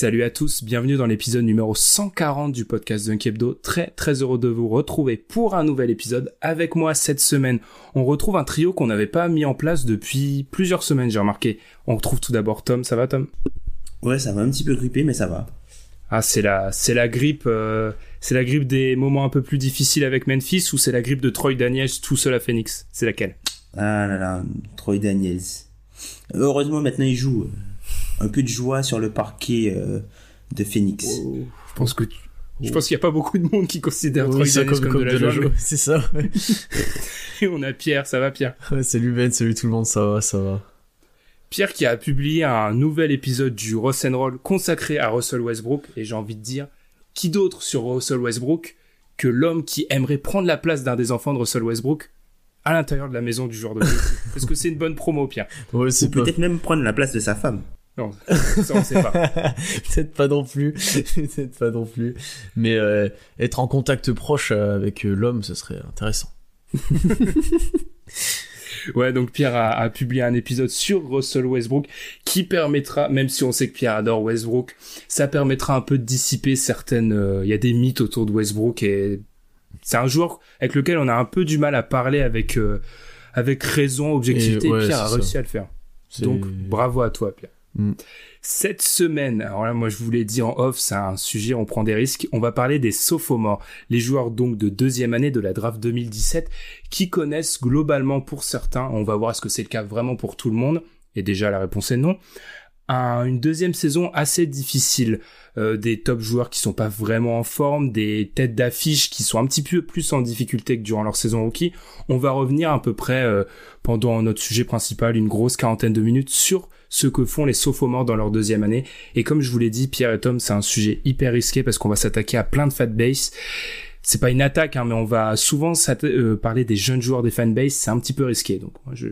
Salut à tous, bienvenue dans l'épisode numéro 140 du podcast Dunk Hebdo. Très très heureux de vous retrouver pour un nouvel épisode. Avec moi cette semaine, on retrouve un trio qu'on n'avait pas mis en place depuis plusieurs semaines, j'ai remarqué. On retrouve tout d'abord Tom, ça va Tom? Ouais, ça va un petit peu gripper, mais ça va. Ah, c'est la c'est la grippe euh, c'est la grippe des moments un peu plus difficiles avec Memphis ou c'est la grippe de Troy Daniels tout seul à Phoenix? C'est laquelle? Ah là là, Troy Daniels. Heureusement, maintenant, il joue. Un peu de joie sur le parquet euh, de Phoenix. Je pense que tu- je pense qu'il n'y a pas beaucoup de monde qui considère Oui, ça, Daniels comme, de la joie. C'est ça. ouais. mais on a Pierre, ça va Pierre? Ouais, salut Ben, salut tout le monde, ça va, ça va. Pierre qui a publié un nouvel épisode du Ross and Roll consacré à Russell Westbrook et j'ai envie de dire qui d'autre sur Russell Westbrook que l'homme qui aimerait prendre la place d'un des enfants de Russell Westbrook à l'intérieur de la maison du joueur de. Est-ce que c'est une bonne promo Pierre? Ouais, Ou peut-être même prendre la place de sa femme. Non, ça on sait pas. Peut-être pas non plus. Peut-être pas non plus. Mais euh, être en contact proche euh, avec euh, l'homme, ce serait intéressant. Ouais, donc Pierre a, a publié un épisode sur Russell Westbrook qui permettra, même si on sait que Pierre adore Westbrook, ça permettra un peu de dissiper certaines. euh, Il y a des mythes autour de Westbrook et c'est un joueur avec lequel on a un peu du mal à parler avec euh, avec raison, objectivité. Et ouais, Pierre a réussi ça. à le faire. Donc bravo à toi, Pierre. Mm. Cette semaine, alors là, moi je vous l'ai dit en off, c'est un sujet, on prend des risques. On va parler des sophomores, les joueurs donc de deuxième année de la draft 2017, qui connaissent globalement pour certains, on va voir est-ce que c'est le cas vraiment pour tout le monde, et déjà la réponse est non, un- une deuxième saison assez difficile, euh, des top joueurs qui sont pas vraiment en forme, des têtes d'affiche qui sont un petit peu plus en difficulté que durant leur saison rookie. On va revenir à peu près euh, pendant notre sujet principal, une grosse quarantaine de minutes sur ce que font les sophomores dans leur deuxième année. Et comme je vous l'ai dit, Pierre et Tom, c'est un sujet hyper risqué parce qu'on va s'attaquer à plein de fanbase. C'est pas une attaque, hein, mais on va souvent euh, parler des jeunes joueurs des fanbase. C'est un petit peu risqué. Donc, je,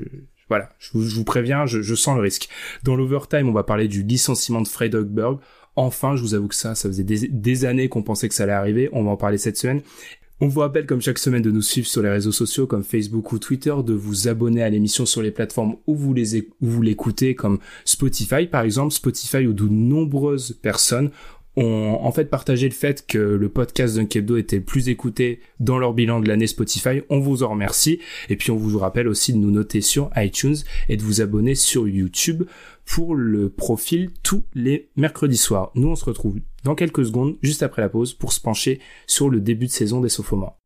voilà, je vous, je vous préviens, je, je sens le risque. Dans l'overtime, on va parler du licenciement de Fred Hoiberg. Enfin, je vous avoue que ça, ça faisait des, des années qu'on pensait que ça allait arriver. On va en parler cette semaine. On vous rappelle comme chaque semaine de nous suivre sur les réseaux sociaux comme Facebook ou Twitter, de vous abonner à l'émission sur les plateformes où vous les l'écoutez comme Spotify par exemple, Spotify où de nombreuses personnes ont en fait partagé le fait que le podcast d'un Hebdo était le plus écouté dans leur bilan de l'année Spotify. On vous en remercie et puis on vous rappelle aussi de nous noter sur iTunes et de vous abonner sur YouTube pour le profil tous les mercredis soirs. Nous on se retrouve dans quelques secondes juste après la pause pour se pencher sur le début de saison des sophomores.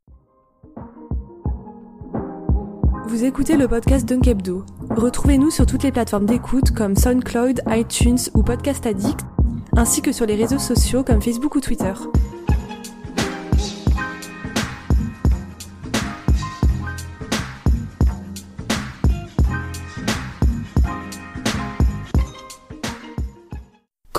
Vous écoutez le podcast Dunkebdo. Retrouvez-nous sur toutes les plateformes d'écoute comme SoundCloud, iTunes ou Podcast Addict, ainsi que sur les réseaux sociaux comme Facebook ou Twitter.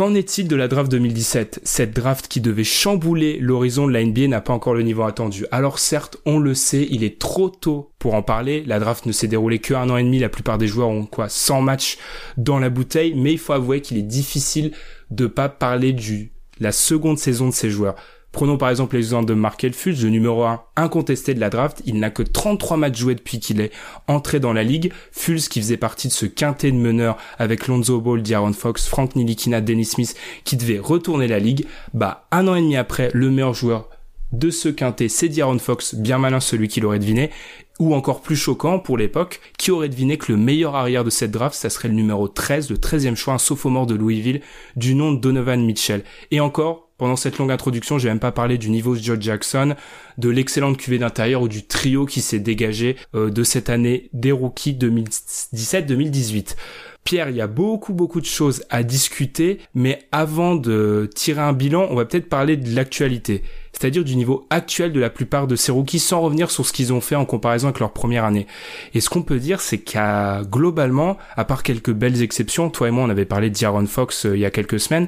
Qu'en est-il de la draft 2017 Cette draft qui devait chambouler l'horizon de la NBA n'a pas encore le niveau attendu. Alors certes, on le sait, il est trop tôt pour en parler. La draft ne s'est déroulée que un an et demi. La plupart des joueurs ont quoi 100 matchs dans la bouteille. Mais il faut avouer qu'il est difficile de pas parler du la seconde saison de ces joueurs. Prenons par exemple l'exemple de Markel Fultz, le numéro 1 incontesté de la draft. Il n'a que 33 matchs joués depuis qu'il est entré dans la ligue. Fultz qui faisait partie de ce quintet de meneurs avec Lonzo Ball, D'Aaron Fox, Frank Nilikina, Dennis Smith qui devait retourner la ligue. Bah, un an et demi après, le meilleur joueur de ce quintet, c'est D'Aaron Fox, bien malin celui qui l'aurait deviné, ou encore plus choquant pour l'époque, qui aurait deviné que le meilleur arrière de cette draft, ça serait le numéro 13, le 13e choix, un sophomore de Louisville, du nom de Donovan Mitchell. Et encore, pendant cette longue introduction, j'ai même pas parlé du niveau de Joe Jackson, de l'excellente cuvée d'intérieur ou du trio qui s'est dégagé euh, de cette année des rookies 2017-2018. Pierre, il y a beaucoup beaucoup de choses à discuter, mais avant de tirer un bilan, on va peut-être parler de l'actualité c'est-à-dire du niveau actuel de la plupart de ces rookies sans revenir sur ce qu'ils ont fait en comparaison avec leur première année. Et ce qu'on peut dire, c'est qu'à globalement, à part quelques belles exceptions, toi et moi on avait parlé d'Aaron Fox euh, il y a quelques semaines,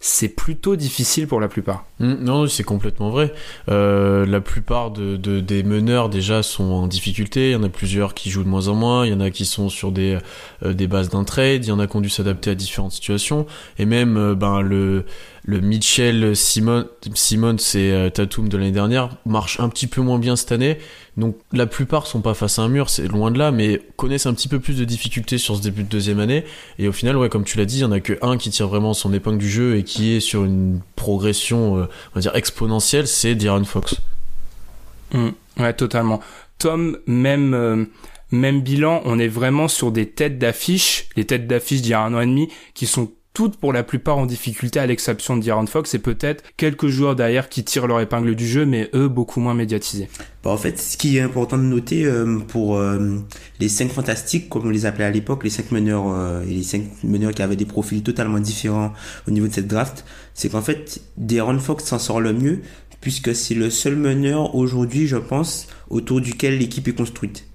c'est plutôt difficile pour la plupart. Mmh, non, c'est complètement vrai. Euh, la plupart de, des meneurs déjà sont en difficulté. Il y en a plusieurs qui jouent de moins en moins. Il y en a qui sont sur des, euh, des bases d'un trade. Il y en a qui ont dû s'adapter à différentes situations. Et même ben le le Mitchell Simon Simon c'est euh, Tatum de l'année dernière marche un petit peu moins bien cette année. Donc la plupart sont pas face à un mur c'est loin de là mais connaissent un petit peu plus de difficultés sur ce début de deuxième année. Et au final ouais comme tu l'as dit il y en a que un qui tire vraiment son épingle du jeu et qui est sur une progression euh, on va dire exponentielle c'est D'Aaron Fox. Mmh. ouais totalement. Tom même euh, même bilan on est vraiment sur des têtes d'affiche les têtes d'affiche d'il y a un an et demi qui sont toutes pour la plupart en difficulté à l'exception de Fox et peut-être quelques joueurs derrière qui tirent leur épingle du jeu mais eux beaucoup moins médiatisés. Bah, en fait, ce qui est important de noter euh, pour euh, les cinq fantastiques, comme on les appelait à l'époque, les cinq meneurs euh, et les cinq meneurs qui avaient des profils totalement différents au niveau de cette draft, c'est qu'en fait, D'Aaron Fox s'en sort le mieux puisque c'est le seul meneur aujourd'hui, je pense, autour duquel l'équipe est construite.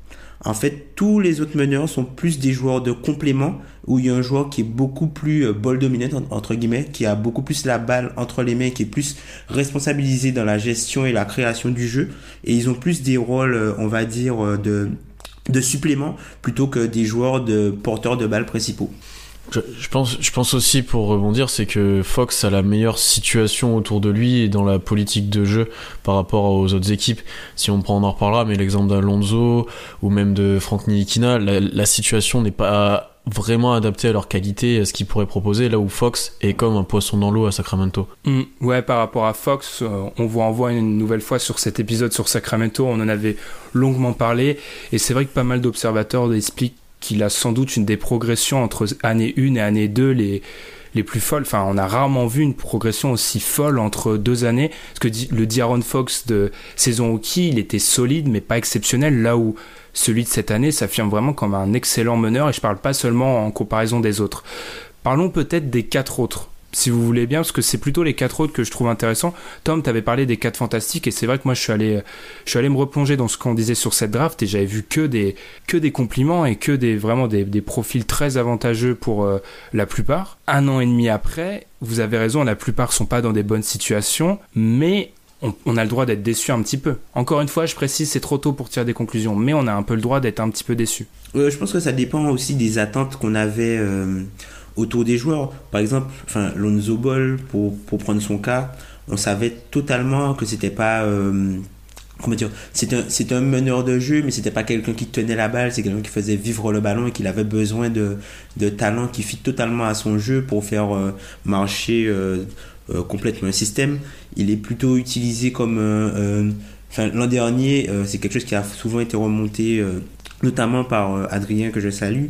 En fait, tous les autres meneurs sont plus des joueurs de complément où il y a un joueur qui est beaucoup plus euh, ball dominant entre guillemets, qui a beaucoup plus la balle entre les mains, qui est plus responsabilisé dans la gestion et la création du jeu et ils ont plus des rôles euh, on va dire euh, de de supplément plutôt que des joueurs de porteurs de balles principaux. Je, pense, je pense aussi pour rebondir, c'est que Fox a la meilleure situation autour de lui et dans la politique de jeu par rapport aux autres équipes. Si on prend, on en reparlera, mais l'exemple d'Alonso ou même de Frank Nilikina, la, la situation n'est pas vraiment adaptée à leur qualité à ce qu'ils pourraient proposer, là où Fox est comme un poisson dans l'eau à Sacramento. Mm, ouais, par rapport à Fox, euh, on vous renvoie une nouvelle fois sur cet épisode sur Sacramento, on en avait longuement parlé, et c'est vrai que pas mal d'observateurs expliquent qu'il a sans doute une des progressions entre année 1 et année 2 les, plus folles. Enfin, on a rarement vu une progression aussi folle entre deux années. Parce que le D'Aaron Fox de saison hockey, il était solide, mais pas exceptionnel. Là où celui de cette année s'affirme vraiment comme un excellent meneur. Et je parle pas seulement en comparaison des autres. Parlons peut-être des quatre autres si vous voulez bien, parce que c'est plutôt les quatre autres que je trouve intéressants. Tom, t'avais parlé des quatre fantastiques, et c'est vrai que moi, je suis allé, je suis allé me replonger dans ce qu'on disait sur cette draft, et j'avais vu que des, que des compliments et que des, vraiment des, des profils très avantageux pour euh, la plupart. Un an et demi après, vous avez raison, la plupart sont pas dans des bonnes situations, mais on, a le droit d'être déçu un petit peu. Encore une fois, je précise, c'est trop tôt pour tirer des conclusions, mais on a un peu le droit d'être un petit peu déçu. Euh, je pense que ça dépend aussi des attentes qu'on avait. Euh, autour des joueurs. Par exemple, enfin, Lonzo Ball, pour, pour prendre son cas, on savait totalement que c'était pas. Euh, comment dire C'est un, un meneur de jeu, mais c'était pas quelqu'un qui tenait la balle, c'est quelqu'un qui faisait vivre le ballon et qu'il avait besoin de, de talent qui fit totalement à son jeu pour faire euh, marcher euh, complètement un système. Il est plutôt utilisé comme. Enfin, l'an dernier, c'est quelque chose qui a souvent été remonté, notamment par Adrien que je salue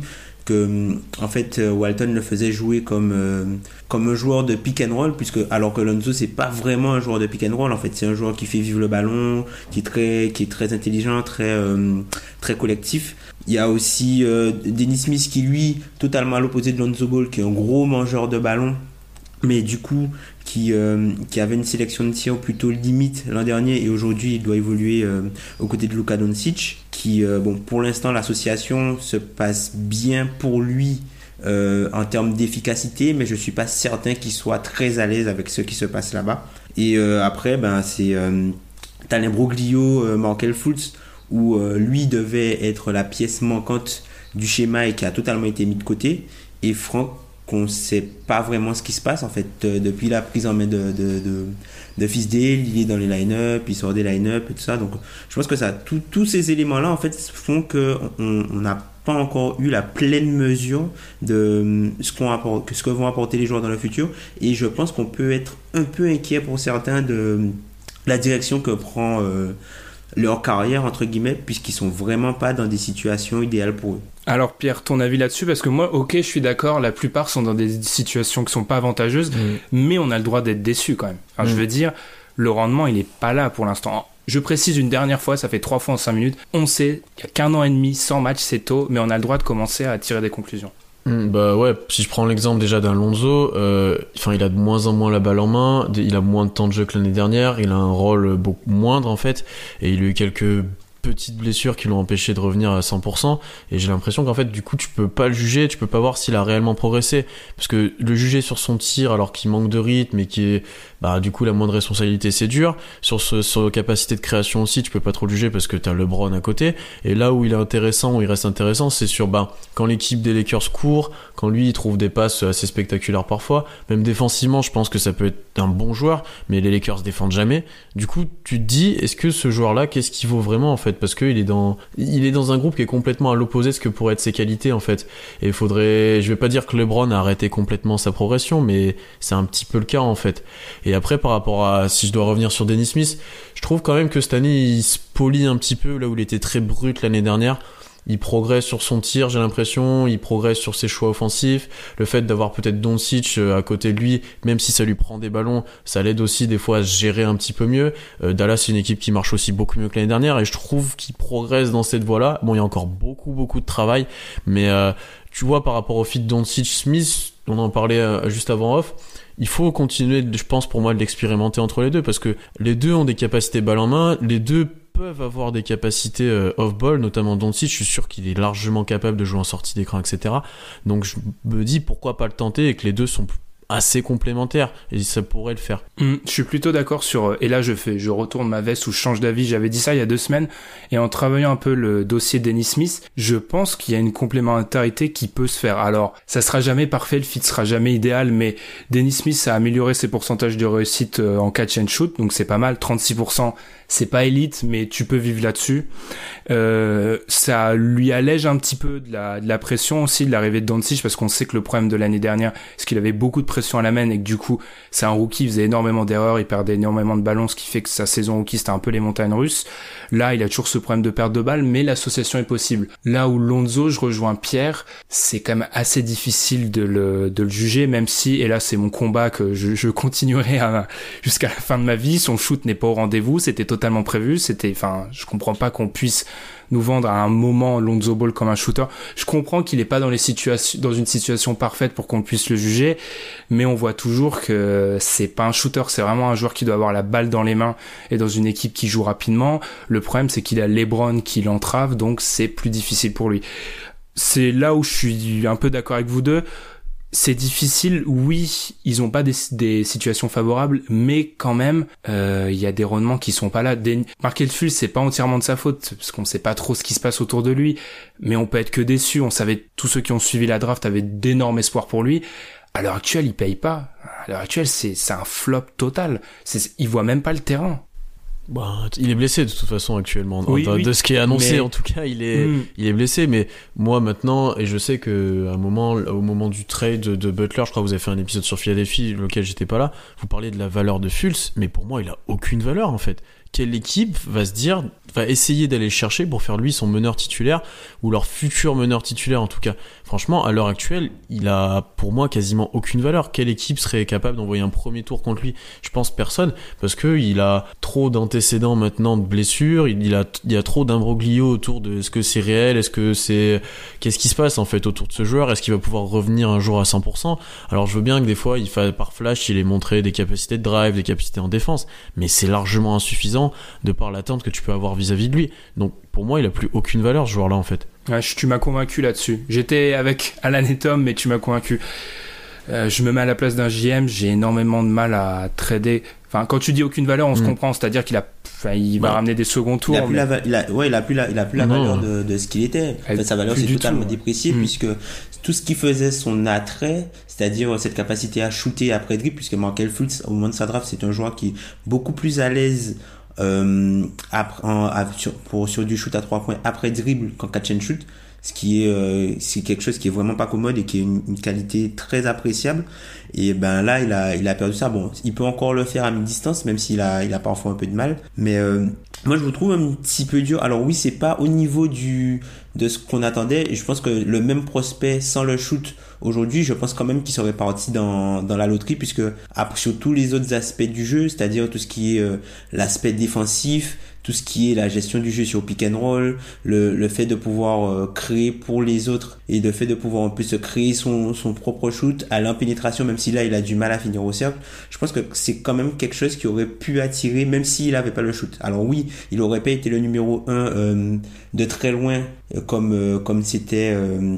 euh, en fait euh, Walton le faisait jouer comme euh, comme un joueur de pick and roll puisque alors que Lonzo c'est pas vraiment un joueur de pick and roll en fait. C'est un joueur qui fait vivre le ballon qui est très qui est très intelligent très très collectif. Il y a aussi Dennis Smith qui lui totalement à l'opposé de Lonzo Ball qui est un gros mangeur de ballon mais du coup qui, euh, avait une sélection de tir plutôt limite l'an dernier et aujourd'hui il doit évoluer euh, aux côtés de Luka Doncic qui euh, bon pour l'instant l'association se passe bien pour lui en termes d'efficacité mais je suis pas certain qu'il soit très à l'aise avec ce qui se passe là-bas. Et après ben c'est Talent Broglio Markel Fultz où lui devait être la pièce manquante du schéma et qui a totalement été mis de côté. Et Franck qu'on sait pas vraiment ce qui se passe en fait euh, depuis la prise en main de de, de, il est dans les line-up, il sort des line-up et tout ça. Donc je pense que ça, tous ces éléments là en fait font que on n'a pas encore eu la pleine mesure de ce qu'on apporte, ce que vont apporter les joueurs dans le futur. Et je pense qu'on peut être un peu inquiet pour certains de la direction que prend euh, leur carrière entre guillemets puisqu'ils sont vraiment pas dans des situations idéales pour eux. Alors Pierre, ton avis là-dessus Parce que moi, ok, je suis d'accord, la plupart sont dans des situations qui sont pas avantageuses, Mm. mais on a le droit d'être déçu quand même. Enfin, Je Mm. veux dire, le rendement, il est pas là pour l'instant. Je précise une dernière fois, ça fait trois fois en cinq minutes. On sait qu'il y a qu'un an et demi sans match, c'est tôt, mais on a le droit de commencer à tirer des conclusions. Hmm, Bah ouais, si je prends l'exemple déjà d'un Lonzo, euh, il a de moins en moins la balle en main, il a moins de temps de jeu que l'année dernière, il a un rôle beaucoup moindre en fait, et il a eu quelques petites blessures qui l'ont empêché de revenir à 100%, et j'ai l'impression qu'en fait du coup tu peux pas le juger, tu peux pas voir s'il a réellement progressé, parce que le juger sur son tir alors qu'il manque de rythme et qui est, bah du coup la moindre responsabilité c'est dur, sur ce, sur de création aussi tu peux pas trop le juger parce que t'as LeBron à côté, et là où il est intéressant, où il reste intéressant, c'est sur bah quand l'équipe des Lakers court, quand lui il trouve des passes assez spectaculaires parfois, même défensivement je pense que ça peut être un bon joueur, mais les Lakers défendent jamais. Du coup tu te dis est-ce que ce joueur-là qu'est-ce qu'il vaut vraiment en fait? Parce qu'il est dans il est dans un groupe qui est complètement à l'opposé de ce que pourraient être ses qualités en fait. Et il faudrait je vais pas dire que LeBron a arrêté complètement sa progression, mais c'est un petit peu le cas en fait. Et après par rapport à si je dois revenir sur Dennis Smith, je trouve quand même que cette année il se polie un petit peu là où il était très brut l'année dernière il progresse sur son tir, j'ai l'impression, il progresse sur ses choix offensifs. Le fait d'avoir peut-être Doncic euh, à côté de lui, même si ça lui prend des ballons, ça l'aide aussi des fois à se gérer un petit peu mieux. Euh, Dallas, c'est une équipe qui marche aussi beaucoup mieux que l'année dernière et je trouve qu'il progresse dans cette voie-là. Bon, il y a encore beaucoup, beaucoup de travail, mais euh, tu vois, par rapport au fit Doncic-Smith, on en parlait juste avant off, il faut continuer, je pense pour moi, de l'expérimenter entre les deux parce que les deux ont des capacités balle en main, les deux peuvent avoir des capacités euh, off-ball, notamment Doncic, je suis sûr qu'il est largement capable de jouer en sortie d'écran, etc. Donc je me dis pourquoi pas le tenter et que les deux sont assez complémentaires et ça pourrait le faire. Hmm, je suis plutôt d'accord sur. euh, Et là, je fais, je retourne ma veste ou je change d'avis. J'avais dit ça il y a deux semaines. Et en travaillant un peu le dossier Dennis Smith, je pense qu'il y a une complémentarité qui peut se faire. Alors, ça sera jamais parfait, le fit sera jamais idéal, mais Dennis Smith a amélioré ses pourcentages de réussite euh, en catch and shoot, donc c'est pas mal. 36%, c'est pas élite, mais tu peux vivre là-dessus. Euh, ça lui allège un petit peu de la, de la pression aussi de l'arrivée de Doncic parce qu'on sait que le problème de l'année dernière, c'est qu'il avait beaucoup de pression à la main et que du coup, c'est un rookie, il faisait énormément d'erreurs, il perdait énormément de ballons, ce qui fait que sa saison rookie, c'était un peu les montagnes russes. Là, il a toujours ce problème de perte de balles, mais l'association est possible. Là où Lonzo, je rejoins Pierre, c'est quand même assez difficile de le, de le juger, même si, et là c'est mon combat que je, je continuerai jusqu'à la fin de ma vie, son shoot n'est pas au rendez-vous, c'était totalement prévu, c'était, enfin, je comprends pas qu'on puisse nous vendre à un moment Lonzo Ball comme un shooter. Je comprends qu'il est pas dans les situations, dans une situation parfaite pour qu'on puisse le juger, mais on voit toujours que c'est pas un shooter, c'est vraiment un joueur qui doit avoir la balle dans les mains et dans une équipe qui joue rapidement. Le problème, c'est qu'il a LeBron qui l'entrave, donc c'est plus difficile pour lui. C'est là où je suis un peu d'accord avec vous deux. C'est difficile, oui, ils ont pas des, des situations favorables, mais quand même, euh, il y a des rendements qui sont pas là. Des... Markel Fultz, c'est pas entièrement de sa faute, parce qu'on sait pas trop ce qui se passe autour de lui, mais on peut être que déçu. On savait, tous ceux qui ont suivi la draft avaient d'énormes espoirs pour lui. À l'heure actuelle, il paye pas. À l'heure actuelle, c'est un flop total. Il voit même pas le terrain. Bah, il est blessé de toute façon actuellement. Oui, de, oui. de ce qui est annoncé Mais- en tout cas, il est, Mm. il est blessé. Mais moi maintenant, et je sais que à un moment, au moment du trade de Butler, je crois que vous avez fait un épisode sur Philadelphie, lequel j'étais pas là. Vous parliez de la valeur de Fultz, mais pour moi, il a aucune valeur en fait. Quelle équipe va se dire, va essayer d'aller le chercher pour faire lui son meneur titulaire ou leur futur meneur titulaire en tout cas? Franchement, à l'heure actuelle, il a pour moi quasiment aucune valeur. Quelle équipe serait capable d'envoyer un premier tour contre lui? Je pense personne parce que il a trop d'antécédents maintenant de blessures. Il, y a trop d'imbroglio autour de est-ce que c'est réel, est-ce que c'est, qu'est-ce qui se passe en fait autour de ce joueur? Est-ce qu'il va pouvoir revenir un jour à 100% Alors je veux bien que des fois, par flash, il ait montré des capacités de drive, des capacités en défense, mais c'est largement insuffisant de par l'attente que tu peux avoir vis-à-vis de lui. Donc pour moi, il a plus aucune valeur ce joueur-là en fait. Ouais, je- tu m'as convaincu là-dessus. J'étais avec Alan et Tom, mais tu m'as convaincu. Euh, je me mets à la place d'un JM, j'ai énormément de mal à trader. Enfin, quand tu dis aucune valeur, on se Mm. comprend, c'est-à-dire qu'il a Enfin, il va Bah, ramener des seconds tours. Il a plus mais- la, va- il a, ouais, il a plus la, il a plus la Non. valeur de, de ce qu'il était. En fait, sa valeur du totalement tout, ouais. dépréciée Mm. puisque tout ce qui faisait son attrait, c'est-à-dire cette capacité à shooter après dribble, puisque Markel Fultz, au moment de sa draft, c'est un joueur qui est beaucoup plus à l'aise euh, après, en- sur, pour, sur du shoot à trois points après dribble qu'en catch and shoot. Ce qui est, euh, c'est quelque chose qui est vraiment pas commode et qui est une, une qualité très appréciable. Et ben là, il a, il a perdu ça. Bon, il peut encore le faire à mi-distance, même s'il a, il a parfois un peu de mal. Mais euh, moi, je vous trouve un petit peu dur. Alors oui, c'est pas au niveau du de ce qu'on attendait. Je pense que le même prospect sans le shoot aujourd'hui, je pense quand même qu'il serait parti dans, dans la loterie, puisque après, sur tous les autres aspects du jeu, c'est-à-dire tout ce qui est euh, l'aspect défensif, tout ce qui est la gestion du jeu sur pick and roll, le, le fait de pouvoir euh, créer pour les autres et le fait de pouvoir en plus créer son, son propre shoot à l'impénétration, même si là il a du mal à finir au cercle, je pense que c'est quand même quelque chose qui aurait pu attirer, même s'il avait pas le shoot. Alors oui, il aurait pas été le numéro 1 de très loin, euh, comme euh, comme c'était euh,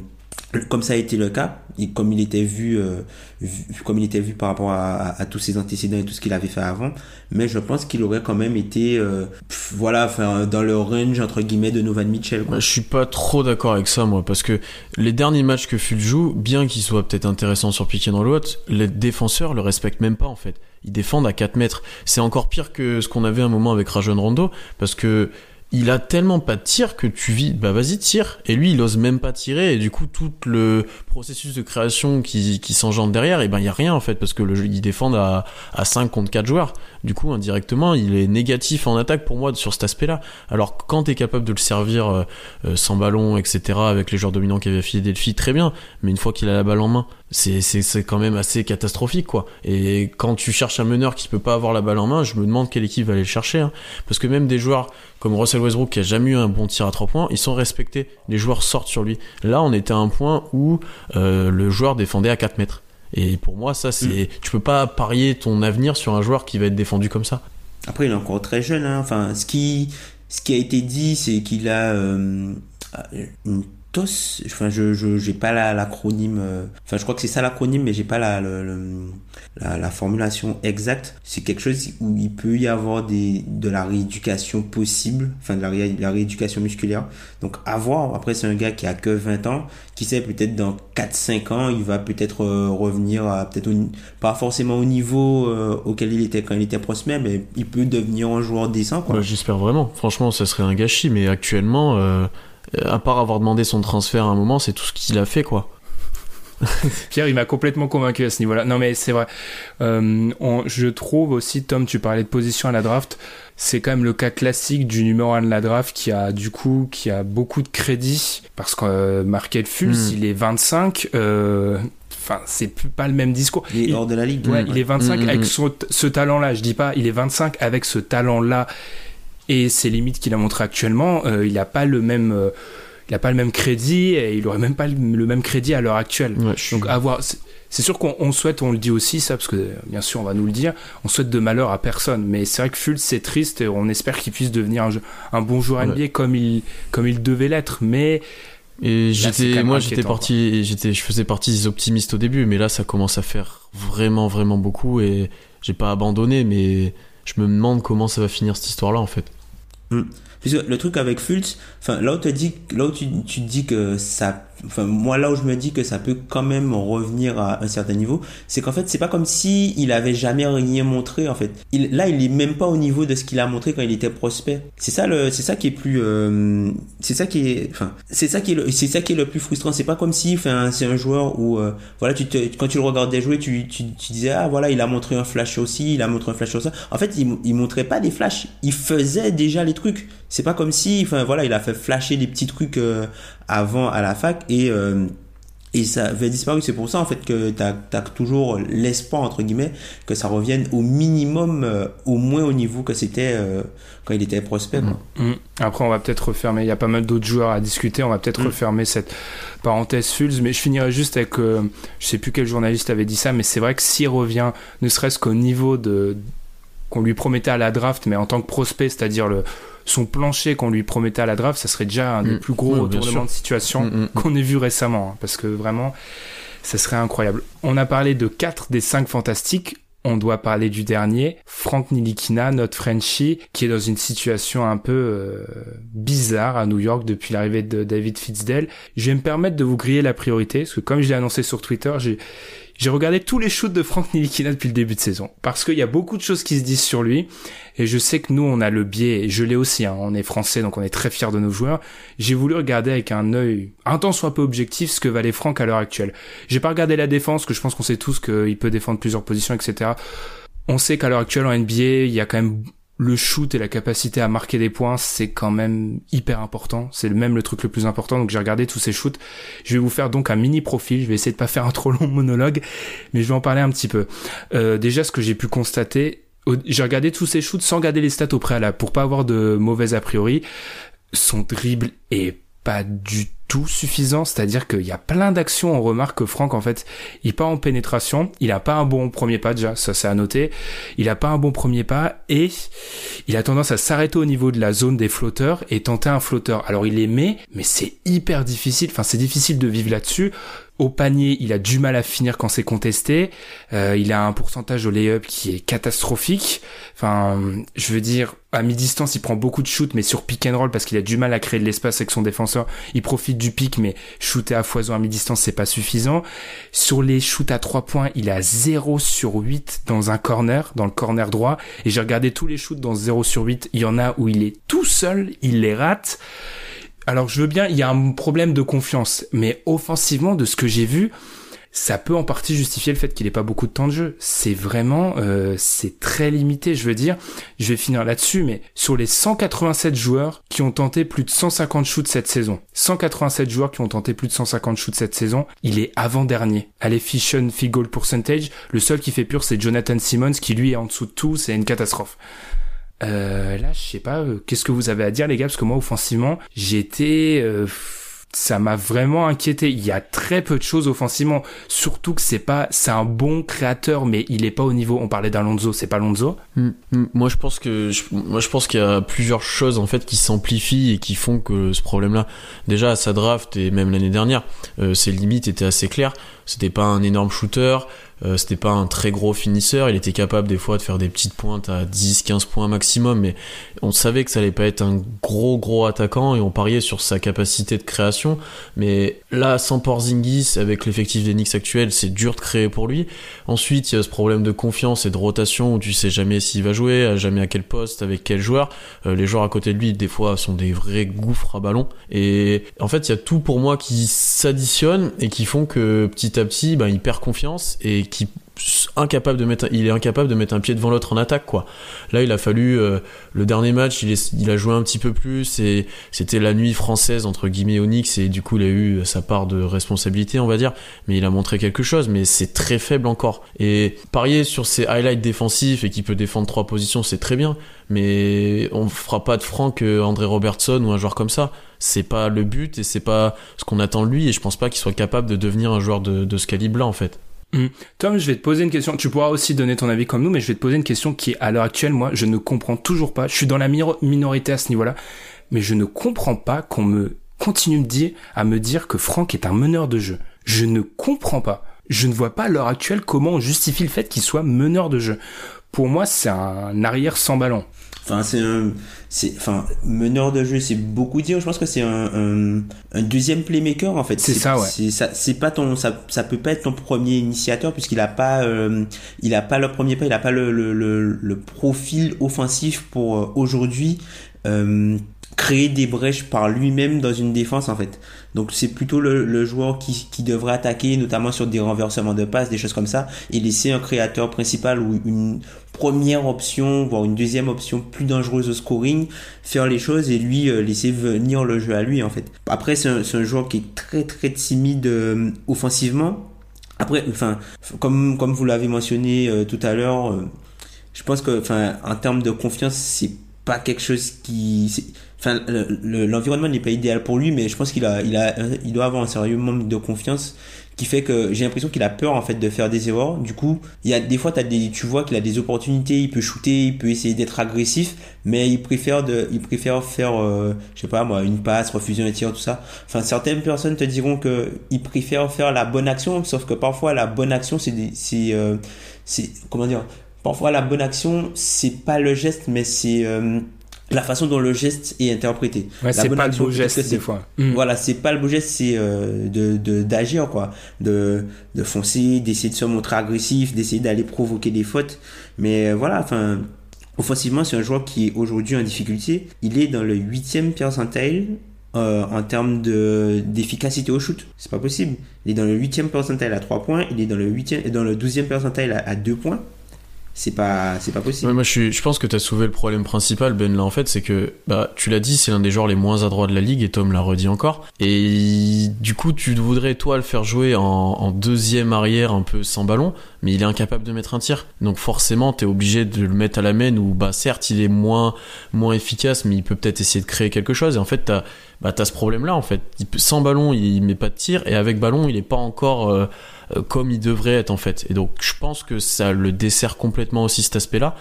comme ça a été le cas et comme il était vu, euh, vu- comme il était vu par rapport à, à- tous ses antécédents et tout ce qu'il avait fait avant mais je pense qu'il aurait quand même été euh, voilà enfin dans le range entre guillemets de Novan Mitchell quoi. Bah, je suis pas trop d'accord avec ça, moi, parce que les derniers matchs que Ful joue, bien qu'ils soient peut-être intéressants sur pick and roll ou autre, les défenseurs le respectent même pas, en fait. Ils défendent à 4 mètres. C'est encore pire que ce qu'on avait un moment avec Rajon Rondo, parce que il a tellement pas de tir que tu vis, bah vas-y tire. Et lui, il ose même pas tirer, et du coup, tout le processus de création qui, qui s'engendre derrière, et ben, il y a rien, en fait, parce que le jeu, ils défendent à, à 5 contre 4 joueurs. Du coup, indirectement, il est négatif en attaque pour moi sur cet aspect-là. Alors, quand t'es capable de le servir euh, euh, sans ballon, etc., avec les joueurs dominants qu'avait Philadelphie, très bien. Mais une fois qu'il a la balle en main, c'est, c'est, c'est quand même assez catastrophique, quoi. Et quand tu cherches un meneur qui peut pas avoir la balle en main, je me demande quelle équipe va aller le chercher. hein. Parce que même des joueurs comme Russell Westbrook, qui a jamais eu un bon tir à trois points, ils sont respectés. Les joueurs sortent sur lui. Là, on était à un point où euh, le joueur défendait à 4 mètres. Et pour moi, ça, c'est, tu peux pas parier ton avenir sur un joueur qui va être défendu comme ça. Après, il est encore très jeune. Hein. Enfin, ce qui, ce qui a été dit, c'est qu'il a euh, une TOS. Enfin, je, je, j'ai pas la, l'acronyme. euh, Enfin, je crois que c'est ça l'acronyme, mais j'ai pas la, le- le- la, la formulation exacte. C'est quelque chose où il peut y avoir de la rééducation possible. Enfin, de la, ré- la rééducation musculaire. Donc, à voir. Après, c'est un gars qui a que 20 ans. Qui sait, peut-être dans 4-5 ans, il va peut-être euh, revenir à peut-être pas forcément au niveau euh, auquel il était quand il était prospect, mais il peut devenir un joueur décent, quoi. Bah, J'espère vraiment. Franchement, ça serait un gâchis. Mais actuellement, euh, à part avoir demandé son transfert à un moment, c'est tout ce qu'il a fait, quoi. Pierre, il m'a complètement convaincu à ce niveau-là. Non, mais c'est vrai. Euh, on- je trouve aussi, Tom, tu parlais de position à la draft. C'est quand même le cas classique du numéro 1 de la draft qui a, du coup, qui a beaucoup de crédit. Parce que euh, Markel Fultz, Mm. il est 25. euh, Enfin, c'est plus- pas le même discours. Il est Il- hors de la ligue. Ouais, Mm. il est 25 Mm, mm, avec ce, ce talent-là. Je dis pas, il est 25 avec ce talent-là et ses limites qu'il a montré actuellement. euh, il a pas le même, euh, il a pas le même crédit et il aurait même pas le, le même crédit à l'heure actuelle. Ouais, je suis- Donc avoir, c'est- sûr qu'on on souhaite, on le dit aussi ça parce que bien sûr on va nous le dire, on souhaite de malheur à personne. Mais c'est vrai que Fultz c'est triste et on espère qu'il puisse devenir un, bon joueur Ouais. NBA comme il, comme il devait l'être. Mais Et j'étais, moi, j'étais parti, j'étais, je faisais partie des optimistes au début, mais là, ça commence à faire vraiment, vraiment beaucoup et j'ai pas abandonné, mais je me demande comment ça va finir cette histoire-là, en fait. Parce que le truc avec Fultz, enfin là où, te dis, là où tu, tu dis que ça, enfin moi là où je me dis que ça peut quand même revenir à un certain niveau, c'est qu'en fait c'est pas comme si il avait jamais rien montré en fait. Il, là il est même pas au niveau de ce qu'il a montré quand il était prospect. C'est ça le, c'est ça qui est plus, euh, c'est ça qui est, enfin c'est ça qui est, le, c'est ça qui est le plus frustrant. C'est pas comme si, enfin c'est un joueur où euh, voilà tu te, quand tu le regardais jouer, tu, tu, tu disais ah voilà il a montré un flash aussi, il a montré un flash sur ça. En fait il, il montrait pas des flashs, il faisait déjà les trucs. C'est pas comme si, enfin voilà, il a fait flasher des petits trucs euh, avant à la fac et euh, et ça avait disparu. C'est pour ça en fait que t'as as toujours l'espoir entre guillemets que ça revienne au minimum, euh, au moins au niveau que c'était euh, quand il était prospect. quoi. Mm. Après, on va peut-être refermer. Il y a pas mal d'autres joueurs à discuter. On va peut-être Mm. refermer cette parenthèse Fulz. Mais je finirai juste avec. euh, je sais plus quel journaliste avait dit ça, mais c'est vrai que s'il revient, ne serait-ce qu'au niveau de qu'on lui promettait à la draft, mais en tant que prospect, c'est-à-dire le son plancher qu'on lui promettait à la draft, ça serait déjà un des Mm. plus gros retournements de situation mm, mm. qu'on ait vu récemment, hein, parce que vraiment, ça serait incroyable. On a parlé de 4 des 5 fantastiques. on doit parler du dernier, Frank Nilikina, notre Frenchie, qui est dans une situation un peu euh, bizarre à New York depuis l'arrivée de David Fitzdale. Je vais me permettre de vous griller la priorité, parce que comme je l'ai annoncé sur Twitter, j'ai j'ai regardé tous les shoots de Frank Nilikina depuis le début de saison parce qu'il y a beaucoup de choses qui se disent sur lui et je sais que nous on a le biais et je l'ai aussi hein, on est français donc on est très fiers de nos joueurs. J'ai voulu regarder avec un œil un temps soit peu objectif ce que valait Frank à l'heure actuelle. J'ai pas regardé la défense que je pense qu'on sait tous qu'il peut défendre plusieurs positions etc on sait qu'à l'heure actuelle en NBA il y a quand même le shoot et la capacité à marquer des points, c'est quand même hyper important. C'est même le truc le plus important. Donc j'ai regardé tous ces shoots. Je vais vous faire donc un mini profil. Je vais essayer de pas faire un trop long monologue, mais je vais en parler un petit peu. Euh, déjà, ce que j'ai pu constater, j'ai regardé tous ces shoots sans regarder les stats au préalable pour pas avoir de mauvaises a priori. Son dribble est pas du tout suffisant, c'est-à-dire qu'il y a plein d'actions, on remarque que Franck en fait, il part en pénétration, il a pas un bon premier pas déjà, ça c'est à noter, il a pas un bon premier pas et il a tendance à s'arrêter au niveau de la zone des flotteurs et tenter un flotteur. Alors il les mais c'est hyper difficile, enfin c'est difficile de vivre là-dessus au panier, il a du mal à finir quand c'est contesté. Euh, il a un pourcentage au lay-up qui est catastrophique. Enfin, je veux dire, à mi-distance, il prend beaucoup de shoots, mais sur pick and roll, parce qu'il a du mal à créer de l'espace avec son défenseur, il profite du pic, mais shooter à foison à mi-distance, c'est pas suffisant. Sur les shoots à 3 points, il a 0 sur 8 dans un corner, dans le corner droit. Et j'ai regardé tous les shoots dans 0 sur 8. Il y en a où il est tout seul, il les rate. Alors je veux bien, il y a un problème de confiance, mais offensivement, de ce que j'ai vu, ça peut en partie justifier le fait qu'il ait pas beaucoup de temps de jeu. C'est vraiment, euh, c'est très limité. Je veux dire, je vais finir là-dessus, mais sur les 187 joueurs qui ont tenté plus de 150 shoots cette saison, 187 joueurs qui ont tenté plus de 150 shoots cette saison, il est avant-dernier. À l'efficient field goal percentage, le seul qui fait pur, c'est Jonathan Simmons, qui lui est en dessous de tout, c'est une catastrophe. Euh, là, je sais pas, euh, qu'est-ce que vous avez à dire les gars Parce que moi, offensivement, été... Euh, ça m'a vraiment inquiété. Il y a très peu de choses offensivement. Surtout que c'est pas, c'est un bon créateur, mais il est pas au niveau. On parlait d'Alonso, c'est pas Alonso. Mm, mm. Moi, je pense que, moi, je pense qu'il y a plusieurs choses en fait qui s'amplifient et qui font que ce problème-là, déjà à sa draft et même l'année dernière, ses limites étaient assez claires. C'était pas un énorme shooter. Euh, c'était pas un très gros finisseur, il était capable des fois de faire des petites pointes à 10, 15 points maximum, mais on savait que ça allait pas être un gros gros attaquant et on pariait sur sa capacité de création. Mais là, sans Porzingis, avec l'effectif des Knicks actuel, c'est dur de créer pour lui. Ensuite, il y a ce problème de confiance et de rotation où tu sais jamais s'il va jouer, jamais à quel poste, avec quel joueur. Euh, les joueurs à côté de lui, des fois, sont des vrais gouffres à ballon. Et en fait, il y a tout pour moi qui s'additionne et qui font que petit à petit, ben, il perd confiance et qui incapable de mettre il est incapable de mettre un pied devant l'autre en attaque quoi. Là il a fallu euh, le dernier match il, a joué un petit peu plus et c'était la nuit française entre guillemets Onyx et du coup il a eu sa part de responsabilité on va dire. Mais il a montré quelque chose mais c'est très faible encore. Et parier sur ses highlights défensifs et qu'il peut défendre trois positions c'est très bien. Mais on fera pas de Franck euh, André Robertson ou un joueur comme ça. C'est pas le but et c'est pas ce qu'on attend de lui et je pense pas qu'il soit capable de devenir un joueur de, de ce calibre là en fait Hum. Tom, je vais te poser une question. Tu pourras aussi donner ton avis comme nous, mais je vais te poser une question qui, à l'heure actuelle, moi, je ne comprends toujours pas. Je suis dans la minorité à ce niveau-là, mais je ne comprends pas qu'on me continue à me dire que Franck est un meneur de jeu. Je ne comprends pas. Je ne vois pas à l'heure actuelle comment on justifie le fait qu'il soit meneur de jeu. Pour moi, c'est un arrière sans ballon. Enfin, c'est un, c'est, enfin, meneur de jeu, c'est beaucoup dire. Je pense que c'est un, un, deuxième playmaker en fait. C'est ça, ouais. C'est ça, c'est pas ton, ça, ça peut pas être ton premier initiateur puisqu'il a pas, euh, il a pas le premier pas, il a pas le, le, le, le profil offensif pour euh, aujourd'hui. Euh, créer des brèches par lui-même dans une défense en fait. Donc c'est plutôt le, le, joueur qui, qui devrait attaquer, notamment sur des renversements de passes, des choses comme ça, et laisser un créateur principal ou une première option, voire une deuxième option plus dangereuse au scoring, faire les choses et lui euh, laisser venir le jeu à lui en fait. Après c'est un, un, joueur qui est très très timide euh, offensivement. Après, enfin, comme comme vous l'avez mentionné euh, tout à l'heure, je pense que, enfin, en termes de confiance, c'est pas quelque chose qui enfin le- le- l'environnement n'est pas idéal pour lui mais je pense qu'il a il a il doit avoir un sérieux manque de confiance qui fait que j'ai l'impression qu'il a peur en fait de faire des erreurs. Du coup il y a des fois t'as des tu vois qu'il a des opportunités il peut shooter il peut essayer d'être agressif mais il préfère de il préfère faire euh, je sais pas moi une passe refuser un tir tout ça. Enfin certaines personnes te diront que il préfère faire la bonne action sauf que parfois la bonne action c'est c'est euh, c'est comment dire parfois la bonne action c'est pas le geste mais c'est euh, la façon dont le geste est interprété. Ouais, c'est pas le beau geste des fois. Mm. voilà c'est pas le beau geste c'est euh, de de- d'agir quoi. De de foncer d'essayer de se montrer agressif d'essayer d'aller provoquer des fautes. Mais euh, voilà enfin offensivement c'est un joueur qui est aujourd'hui en difficulté. Il est dans le huitième percentile euh, en termes de d'efficacité au shoot. C'est pas possible. Il est dans le huitième percentile à 3 points il est dans le huitième dans le douzième percentile à, à 2 points c'est pas c'est pas possible moi, je, je pense que tu as soulevé le problème principal, Ben, là, en fait, c'est que, bah, tu l'as dit, c'est l'un des joueurs les moins adroits de la ligue, et Tom l'a redit encore. Et du coup, tu voudrais, toi, le faire jouer en, deuxième arrière, un peu sans ballon, mais il est incapable de mettre un tir. Donc, forcément, t'es obligé de le mettre à la main, où, bah, certes, il est moins, moins efficace, mais il peut peut-être essayer de créer quelque chose. Et en fait, t'as, bah, t'as ce problème-là, en fait. Il sans ballon, il, il met pas de tir, et avec ballon, il est pas encore, euh, comme il devrait être en fait. Et donc je pense que ça le dessert complètement aussi cet aspect-là.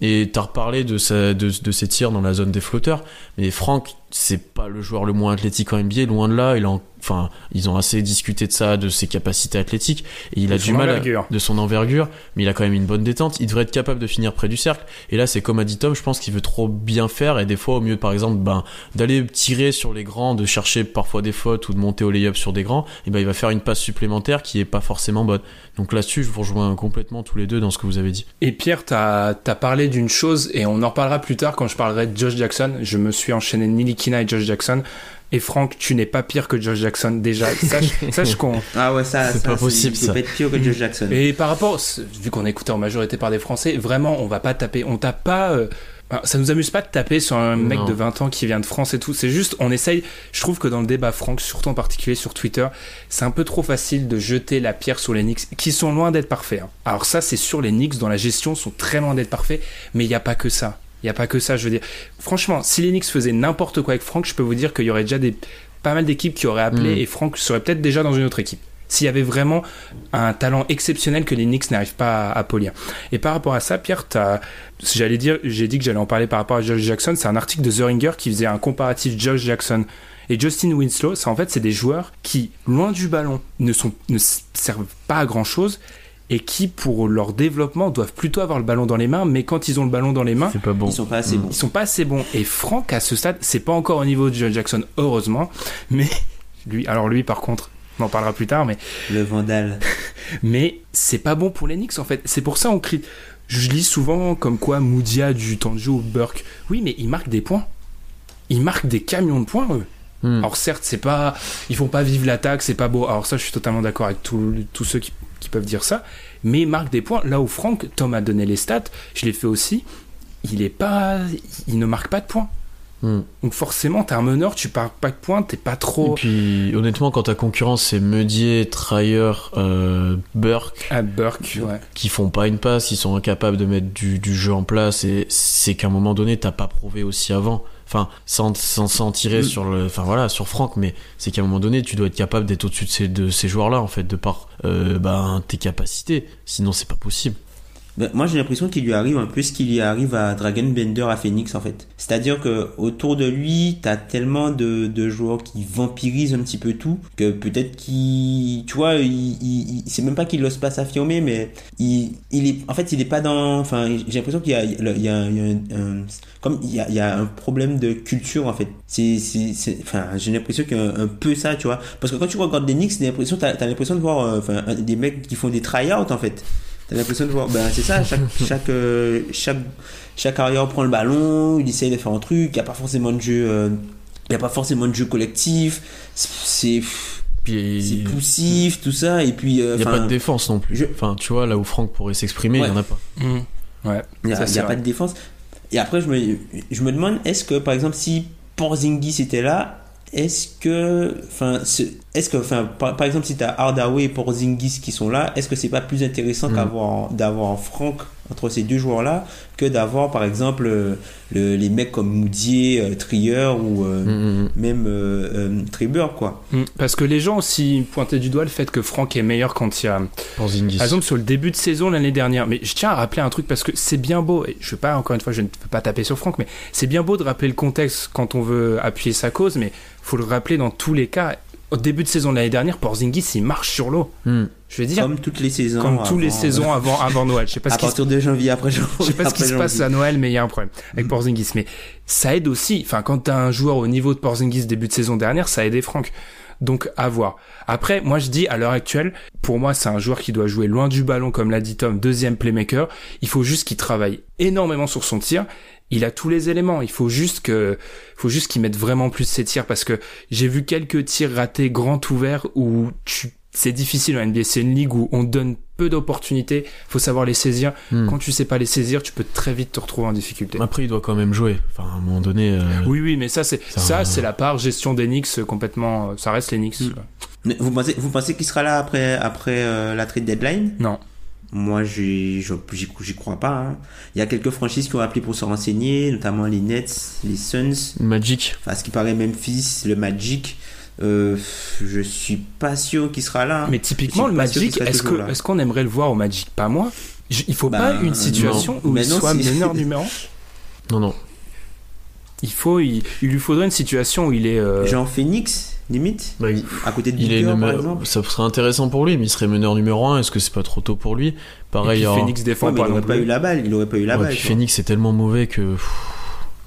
Et t'as reparlé de, sa, de, de ses tirs dans la zone des flotteurs, mais Franck c'est pas le joueur le moins athlétique en NBA, loin de là. Il en, enfin ils ont assez discuté de ça, de ses capacités athlétiques, et il De a du mal à- de son envergure, mais il a quand même une bonne détente. Il devrait être capable de finir près du cercle. Et là c'est comme a dit Tom, je pense qu'il veut trop bien faire et des fois au mieux par exemple ben d'aller tirer sur les grands, de chercher parfois des fautes ou de monter au lay-up sur des grands, et ben il va faire une passe supplémentaire qui est pas forcément bonne. Donc là-dessus, je vous rejoins complètement tous les deux dans ce que vous avez dit. Et Pierre, t'as as parlé d'une chose, et on en reparlera plus tard quand je parlerai de Josh Jackson. Je me suis enchaîné Nilikina et Josh Jackson. Et Franck, tu n'es pas pire que Josh Jackson déjà. Sache, sache qu'on. ah ouais ça C'est ça, pas possible, ça. pas être pire que Josh Jackson Et par rapport, vu qu'on est écouté en majorité par des Français, vraiment, on va pas taper. On tape pas. euh, ça nous amuse pas de taper sur un mec Non. de 20 ans qui vient de France et tout. C'est juste, on essaye. Je trouve que dans le débat Franck, surtout en particulier sur Twitter, c'est un peu trop facile de jeter la pierre sur les Knicks, qui sont loin d'être parfaits. hein. Alors ça, c'est sûr, les Knicks dans la gestion sont très loin d'être parfaits, mais il n'y a pas que ça. Il n'y a pas que ça, je veux dire. Franchement, si les Knicks faisaient n'importe quoi avec Franck, je peux vous dire qu'il y aurait déjà des, pas mal d'équipes qui auraient appelé Mm. et Franck serait peut-être déjà dans une autre équipe. S'il y avait vraiment un talent exceptionnel que les Knicks n'arrivent pas à, à polir. Et par rapport à ça, Pierre, j'allais dire, j'ai dit que j'allais en parler par rapport à Josh Jackson. C'est un article de The Ringer qui faisait un comparatif Josh Jackson et Justin Winslow. Ça, en fait, c'est des joueurs qui, loin du ballon, ne sont, ne servent pas à grand chose et qui, pour leur développement, doivent plutôt avoir le ballon dans les mains. Mais quand ils ont le ballon dans les mains, C'est pas bon. ils sont pas assez Mm. bons ils sont pas assez bons. Et Franck, à ce stade, c'est pas encore au niveau de Josh Jackson, heureusement. Mais lui, alors lui, par contre, on en parlera plus tard, mais, le Vandal mais c'est pas bon pour les Knicks, en fait. C'est pour ça on crie. Je lis souvent comme quoi Moudia du temps de jeu au Burke. Oui, mais ils marquent des points. Ils marquent des camions de points, eux. Hmm. Alors certes, c'est pas, ils font pas vivre l'attaque, c'est pas beau. Alors ça, je suis totalement d'accord avec tous ceux qui, qui peuvent dire ça. Mais ils marquent des points. Là où Franck, Tom a donné les stats, je l'ai fait aussi. Il est pas, il ne marque pas de points. Hmm. Donc forcément, t'es un meneur, tu marques pas de points, t'es pas Et trop puis, honnêtement, quand ta concurrence c'est Meudier, Trier, euh, Burke, à Burke. Ouais. qui font pas une passe, qui sont incapables de mettre du, du jeu en place, et c'est qu'à un moment donné, t'as pas prouvé aussi avant. Enfin, sans, sans, sans tirer Mm. sur le, enfin voilà, sur Franck, mais c'est qu'à un moment donné, tu dois être capable d'être au-dessus de ces, de ces joueurs-là, en fait, de par euh, ben, tes capacités. Sinon, c'est pas possible. Ben, moi j'ai l'impression qu'il lui arrive un peu ce qu'il lui arrive à Dragon Bender à Phoenix en fait. C'est-à-dire que autour de lui, t'as tellement de, de joueurs qui vampirisent un petit peu tout que peut-être qu'il, tu vois, il, il, il- c'est même pas qu'il n'ose pas s'affirmer, mais il, il est, en fait, il est pas dans, enfin, j'ai l'impression qu'il y a, il y a, il un, un- comme il y a, il y a un problème de culture en fait. C'est, c'est, enfin, j'ai l'impression a un, peu ça, tu vois, parce que quand tu regardes des Knicks, t'as l'impression, t'as, l'impression de voir, euh, enfin, des mecs qui font des try-out en fait. T'as l'impression de voir, ben c'est ça, chaque, chaque, euh, chaque, chaque arrière prend le ballon, il essaye de faire un truc, il n'y a pas forcément de jeu, euh, y a pas forcément de jeu collectif, c'est, poussif, tout ça, et puis, euh, il y a pas de défense non plus. je- Enfin, tu vois, là où Franck pourrait s'exprimer, il Ouais. y en a pas. Mhm. Ouais. il n'y a, y a pas de défense. Et après, je me, je me demande, est-ce que, par exemple, si Porzingis était là, est-ce que, enfin, est-ce que, enfin, par, par exemple, si t'as Hardaway et Porzingis qui sont là, est-ce que c'est pas plus intéressant Mm. qu'avoir, d'avoir Franck entre ces deux joueurs-là que d'avoir par exemple euh, le- les mecs comme Moudier, euh, Trier ou euh, Mm, mm, même euh, euh, Triber quoi. Parce que les gens aussi pointaient du doigt le fait que Franck est meilleur quand il y a Porzingis. Par exemple, sur le début de saison l'année dernière, mais je tiens à rappeler un truc parce que c'est bien beau, et je veux pas, encore une fois, je ne peux pas taper sur Franck, mais c'est bien beau de rappeler le contexte quand on veut appuyer sa cause, mais faut le rappeler dans tous les cas. Au début de saison de l'année dernière, Porzingis, il marche sur l'eau. Mm. Je veux dire, comme, Comme toutes les saisons. tous les avant- saisons avant, avant Noël. Je sais pas à ce qui se partir de janvier après janvier. je sais pas ce qui se passe à Noël, mais il y a un problème avec Porzingis. Mais ça aide aussi. Enfin, quand t'as un joueur au niveau de Porzingis début de saison dernière, ça a aidé Franck. Donc à voir. Après, moi je dis à l'heure actuelle, pour moi c'est un joueur qui doit jouer loin du ballon, comme l'a dit Tom, deuxième playmaker. Il faut juste qu'il travaille énormément sur son tir. Il a tous les éléments. Il faut juste que, faut juste qu'il mette vraiment plus ses tirs parce que j'ai vu quelques tirs ratés grand ouverts où tu, c'est difficile en NBA. C'est une ligue où on donne peu d'opportunités. Faut savoir les saisir. Hmm. Quand tu sais pas les saisir, tu peux très vite te retrouver en difficulté. Après, il doit quand même jouer. Enfin, à un moment donné. euh, Oui, oui, mais ça, c'est Ça- ça, c'est la part gestion des Knicks euh, complètement. euh, Ça reste les Knicks. Mm. Mais Vous pensez, vous pensez qu'il sera là après, après euh, la trade deadline? Non. Moi, j'y crois pas. hein. Il y a quelques franchises qui ont appelé pour se renseigner, notamment les Nets, les Suns, Magic. enfin ce qui paraît Memphis, le Magic. Euh, je suis pas sûr qu'il sera là. Mais typiquement, le Magic, est-ce qu'on aimerait le voir au Magic? Pas moi. Je- il faut Bah, pas une non. situation où Mais il non, soit meneur numéro. Non, non. Il faut, il, il lui faudrait une situation où il est. euh, Genre Phoenix, limite, Bah, il- à côté de Il Booker, est par exemple. ça serait intéressant pour lui, mais il serait meneur numéro 1. Est-ce que c'est pas trop tôt pour lui? Et Pareil, puis alors- Phoenix défend Ouais, pas il non aurait pas eu la balle. Il aurait pas eu la Ouais, balle. Phoenix c'est tellement mauvais que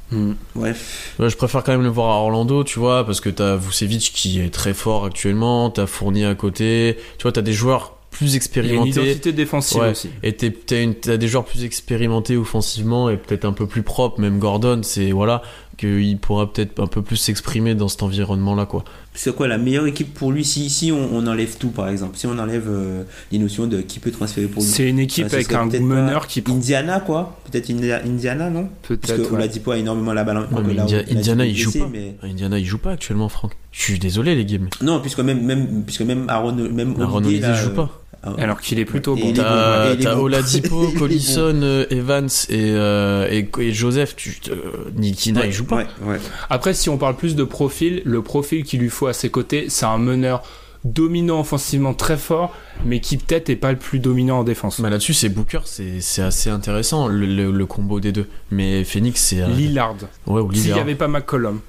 Hmm. Bref. ouais, je préfère quand même le voir à Orlando, tu vois, parce que t'as Vucevic qui est très fort actuellement, t'as Fournier à côté, tu vois, t'as des joueurs plus Il y a une identité défensive Ouais. aussi. Et t'as des joueurs plus expérimentés offensivement et peut-être un peu plus propres, même Gordon, c'est voilà, qu'il pourra peut-être un peu plus s'exprimer dans cet environnement-là, quoi. C'est quoi la meilleure équipe pour lui si, si on, on enlève tout, par exemple? Si on enlève euh, les notions de qui peut transférer pour lui? C'est une équipe Ah, avec un meneur qui Indiana, quoi Peut-être Indi- Indiana, non? Parce peut-être. que ouais. Oladipo a énormément la balle. mais là, India- Indiana, il joue pas. mais- Indiana, il joue pas actuellement, Franck. Je suis désolé, les gars, mais Non, puisque même, même, puisque même Aaron, même Aaron là, joue euh, pas. Ah, Alors qu'il est plutôt bon. T'as bon. Oladipo, bon. Collison, euh, Evans et, euh, et, et Joseph. Tu, euh, Nikina, il joue pas. Ouais, ouais. Après, si on parle plus de profil, le profil qu'il lui faut à ses côtés, c'est un meneur dominant offensivement très fort, mais qui peut-être est pas le plus dominant en défense. Bah, Là-dessus, c'est Booker, c'est assez intéressant le, le- le combo des deux. Mais Phoenix, c'est. euh, Lillard. Ouais, ou S'il n'y Lillard. avait pas McCollum.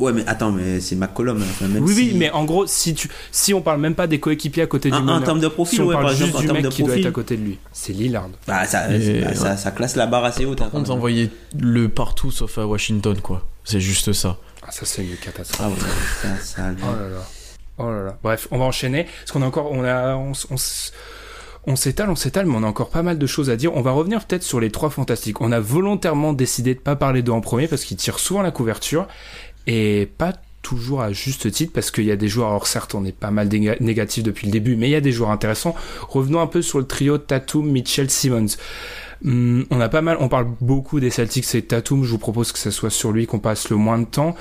Ouais, mais attends, mais c'est McCollum. enfin, même Oui, oui, mais en gros, si tu, si on parle même pas des coéquipiers à côté du En, en meneur, termes de profil, si on ouais, parle par juste exemple, en du mec de qui doit profil. être à côté de lui, c'est Lillard. Bah, ça, Et- bah, ça, ça classe la barre assez haute. hein, Par contre, quand même. envoyer le partout sauf à Washington, quoi. C'est juste ça. Ah, ça c'est une catastrophe. Ah ouais, ça, ça, Oh là là. Oh là là. Bref, on va enchaîner. Parce qu'on a encore, on a, on, s- on s- on s'étale, on s'étale, mais on a encore pas mal de choses à dire. On va revenir peut-être sur les trois fantastiques. On a volontairement décidé de pas parler d'eux en premier parce qu'ils tirent souvent la couverture et pas toujours à juste titre parce qu'il y a des joueurs, alors certes on est pas mal négatif depuis le début, mais il y a des joueurs intéressants. Revenons un peu sur le trio Tatum, Mitchell, Simmons. Hum, on a pas mal, on parle beaucoup des Celtics et Tatum, je vous propose que ce soit sur lui qu'on passe le moins de temps.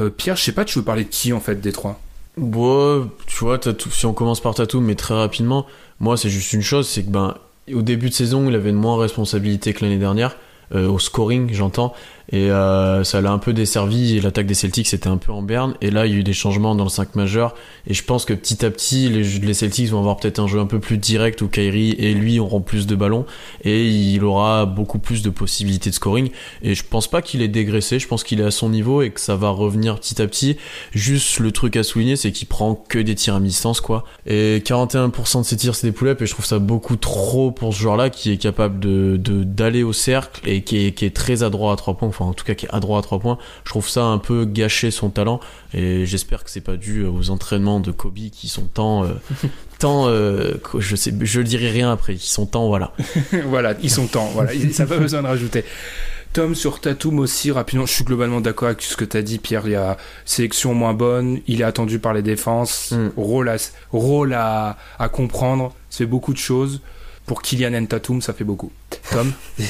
Euh, Pierre, je sais pas, tu veux parler de qui en fait des trois? Bon, tu vois, si on commence par Tatum, mais très rapidement, moi, c'est juste une chose, c'est que ben, au début de saison, il avait moins responsabilité que l'année dernière, euh, au scoring, j'entends, et euh, ça l'a un peu desservi, l'attaque des Celtics était un peu en berne, et là, il y a eu des changements dans le 5 majeur, et je pense que petit à petit, les, les Celtics vont avoir peut-être un jeu un peu plus direct, où Kyrie et lui auront plus de ballons, et il aura beaucoup plus de possibilités de scoring, et je pense pas qu'il est dégraissé, je pense qu'il est à son niveau, et que ça va revenir petit à petit, Juste le truc à souligner, c'est qu'il prend que des tirs à mi-distance, quoi. Et 41% de ses tirs, c'est des pull-ups, et je trouve ça beaucoup trop pour ce joueur-là, qui est capable de, d'aller au cercle et qui est, qui est très adroit à 3 points, enfin, en tout cas, qui est adroit à 3 points. Je trouve ça un peu gâcher son talent, et j'espère que c'est pas dû aux entraînements de Kobe qui sont tant, euh, tant, euh, je sais, je dirai rien après, qui sont tant, voilà. voilà, ils sont temps, voilà, ça n'a pas besoin de rajouter. Tom sur Tatum aussi, rapidement, je suis globalement d'accord avec ce que tu as dit, Pierre. Il y a sélection moins bonne, il est attendu par les défenses, Mm. rôle, à, rôle à, à comprendre, c'est beaucoup de choses. Pour Kylian et Tatum, ça fait beaucoup. Tom?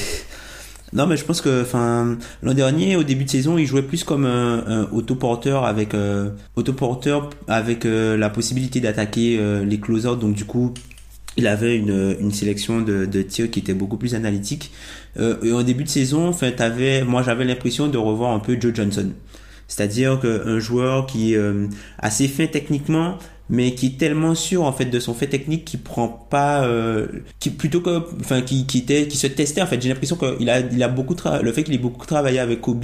Non, mais je pense que, l'an dernier, au début de saison, il jouait plus comme un, un autoporteur avec euh, autoporteur avec euh, la possibilité d'attaquer euh, les closers. Donc du coup, il avait une, une sélection de, de tirs qui était beaucoup plus analytique. Euh, et en début de saison, enfin, t'avais, moi j'avais l'impression de revoir un peu Joe Johnson. C'est-à-dire qu'un joueur qui euh, assez fin techniquement, mais qui est tellement sûr en fait de son fait technique qui prend pas euh, qui plutôt que enfin qui qui était qui se testait en fait. J'ai l'impression qu'il a il a beaucoup le fait qu'il ait beaucoup travaillé avec Kobe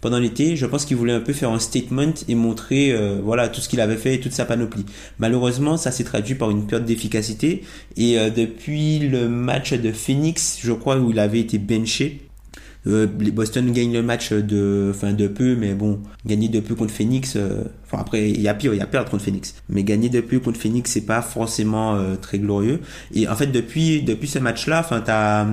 pendant l'été je pense qu'il voulait un peu faire un statement et montrer euh, voilà tout ce qu'il avait fait et toute sa panoplie. Malheureusement ça s'est traduit par une perte d'efficacité. Et euh, depuis le match de Phoenix je crois où il avait été benché euh, Boston gagne le match de, enfin de peu, mais bon, gagner de peu contre Phoenix. euh, Enfin après, il y a pire, il y a perdre contre Phoenix. Mais gagner de peu contre Phoenix, c'est pas forcément euh, très glorieux. Et en fait, depuis depuis ce match-là, enfin t'as,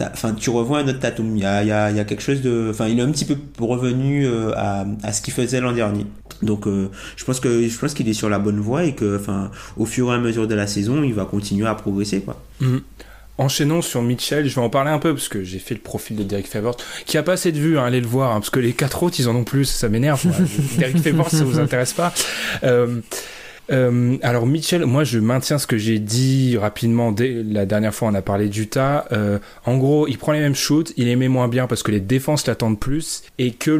enfin tu revois un autre Tatum. Il y a il y y a quelque chose de, enfin il est un petit peu revenu euh, à à ce qu'il faisait l'an dernier. Donc euh, je pense que je pense qu'il est sur la bonne voie et que, enfin au fur et à mesure de la saison, il va continuer à progresser quoi. Mhm. Enchaînons sur Mitchell, je vais en parler un peu parce que j'ai fait le profil de Derek Favors, qui a pas assez de vues, hein, allez le voir, hein, parce que les quatre autres ils en ont plus, ça m'énerve. Derek Favors, ça vous intéresse pas. Euh, euh, alors Mitchell, moi je maintiens ce que j'ai dit rapidement dès la dernière fois on a parlé d'Utah. Euh, en gros, il prend les mêmes shoots, il les met moins bien parce que les défenses l'attendent plus et que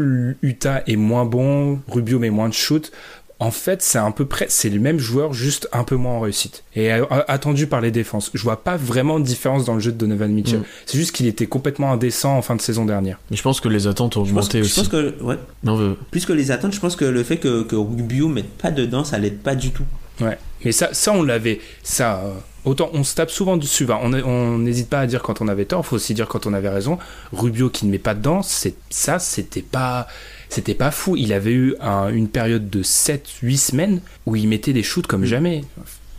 l'Utah est moins bon, Rubio met moins de shoots. En fait, c'est un peu près, c'est le même joueur, juste un peu moins en réussite. Et euh, attendu par les défenses. Je vois pas vraiment de différence dans le jeu de Donovan Mitchell. Mm. C'est juste qu'il était complètement indécent en fin de saison dernière. Mais je pense que les attentes ont Je pense, augmenté je aussi. pense que ouais, Non, plus que les attentes, je pense que le fait que, que Rubio mette pas dedans, ça l'aide pas du tout. Ouais. Mais ça, ça on l'avait. Ça, euh, autant on se tape souvent dessus. va. On on n'hésite pas à dire quand on avait tort. Faut aussi dire quand on avait raison. Rubio qui ne met pas dedans, c'est ça, c'était pas, c'était pas fou. Il avait eu un- une période de 7-8 semaines où il mettait des shoots comme jamais.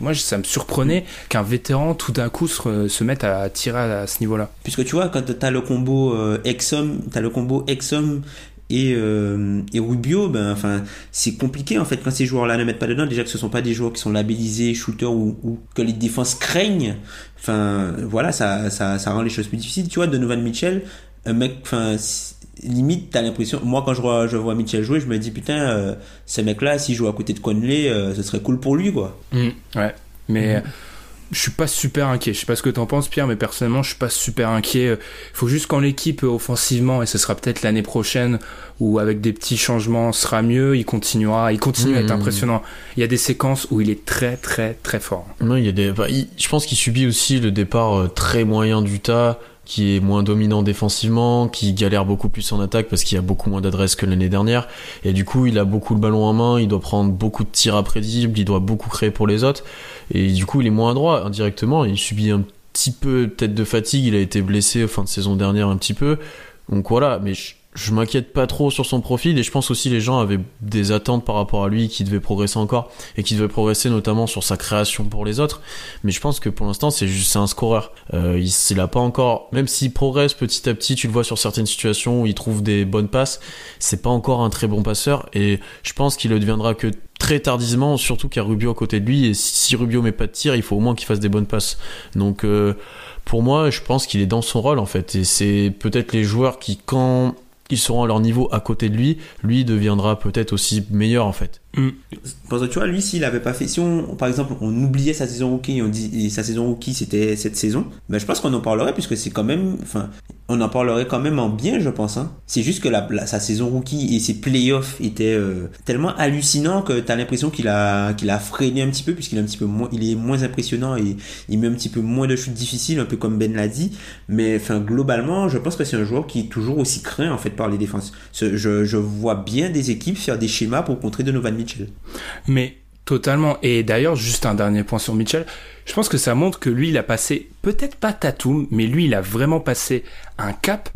Moi, ça me surprenait qu'un vétéran tout d'un coup se, se mette à tirer à, ce niveau-là. Puisque tu vois, quand t'as le combo euh, Exum, t'as le combo Exum et, euh, et Rubio, ben, enfin, c'est compliqué en fait quand ces joueurs-là ne mettent pas dedans. Déjà que ce sont pas des joueurs qui sont labellisés shooters ou, ou que les défenses craignent. Enfin, voilà, ça, ça, ça rend les choses plus difficiles. Tu vois, Donovan Mitchell, un mec, enfin, limite, t'as l'impression. Moi, quand je vois, je vois Mitchell jouer, je me dis putain, euh, ce mec-là, s'il joue à côté de Conley, euh, ce serait cool pour lui, quoi. Ouais. Mais euh, je suis pas super inquiet. Je sais pas ce que t'en penses, Pierre, mais personnellement, je suis pas super inquiet. Il faut juste quand l'équipe euh, offensivement, et ce sera peut-être l'année prochaine, où avec des petits changements sera mieux, il continuera, il continue à être Mhm. impressionnant. Il y a des séquences où il est très très très fort. non, il y a des. enfin, il- je pense qu'il subit aussi le départ très moyen d'Utah, qui est moins dominant défensivement, qui galère beaucoup plus en attaque parce qu'il y a beaucoup moins d'adresses que l'année dernière. Et du coup, il a beaucoup le ballon en main, il doit prendre beaucoup de tirs imprévisibles, il doit beaucoup créer pour les autres. Et du coup, il est moins adroit indirectement. Il subit un petit peu peut-être de fatigue. Il a été blessé fin de saison dernière un petit peu. Donc voilà, mais je, je m'inquiète pas trop sur son profil et je pense aussi les gens avaient des attentes par rapport à lui qui devait progresser encore et qui devait progresser notamment sur sa création pour les autres. Mais je pense que pour l'instant c'est juste un scoreur. Euh, il, il a pas encore, même s'il progresse petit à petit, tu le vois sur certaines situations où il trouve des bonnes passes, c'est pas encore un très bon passeur et je pense qu'il le deviendra que très tardivement, surtout qu'il y a Rubio à côté de lui et si Rubio met pas de tir, il faut au moins qu'il fasse des bonnes passes. Donc euh, pour moi, je pense qu'il est dans son rôle en fait. Et c'est peut-être les joueurs qui, quand ils seront à leur niveau à côté de lui, lui deviendra peut-être aussi meilleur en fait. Parce que tu vois, lui, s'il avait pas fait, si on, par exemple, on oubliait sa saison rookie on dit, sa saison rookie c'était cette saison, ben, je pense qu'on en parlerait puisque c'est quand même, enfin, on en parlerait quand même en bien, je pense, hein. C'est juste que la, sa saison rookie et ses playoffs étaient euh, tellement hallucinants que t'as l'impression qu'il a, qu'il a freiné un petit peu puisqu'il est un petit peu moins, il est moins impressionnant et il met un petit peu moins de shoots difficiles, un peu comme Ben l'a dit. Mais, enfin, globalement, je pense que c'est un joueur qui est toujours aussi craint, en fait, par les défenses. Je, vois bien des équipes faire des schémas pour contrer Donovan Mitchell. Mais totalement. Et d'ailleurs, juste un dernier point sur Mitchell. Je pense que ça montre que lui, il a passé, peut-être pas Tatum, mais lui, il a vraiment passé un cap.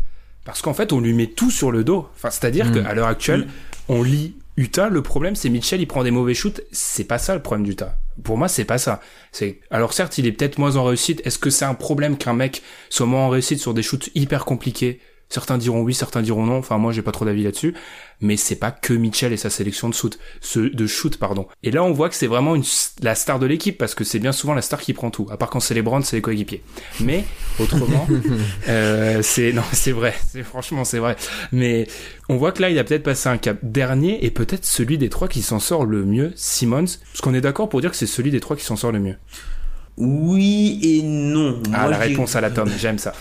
Parce qu'en fait, on lui met tout sur le dos. Enfin, c'est-à-dire Mm. qu'à l'heure actuelle, on lit Utah. Le problème, c'est Mitchell, il prend des mauvais shoots. C'est pas ça le problème d'Utah. Pour moi, c'est pas ça. C'est alors certes, il est peut-être moins en réussite. Est-ce que c'est un problème qu'un mec soit moins en réussite sur des shoots hyper compliqués? Certains diront oui, certains diront non. Enfin, moi, j'ai pas trop d'avis là-dessus. Mais c'est pas que Mitchell et sa sélection de shoot, de shoot, pardon. Et là, on voit que c'est vraiment une, la star de l'équipe parce que c'est bien souvent la star qui prend tout. À part quand c'est les Browns, c'est les coéquipiers. Mais autrement, euh, c'est non, c'est vrai. C'est franchement, c'est vrai. Mais on voit que là, il a peut-être passé un cap dernier et peut-être celui des trois qui s'en sort le mieux, Simmons. Parce qu'on est d'accord pour dire que c'est celui des trois qui s'en sort le mieux. Oui et non. Ah, Moi, la réponse à la tome, j'aime ça.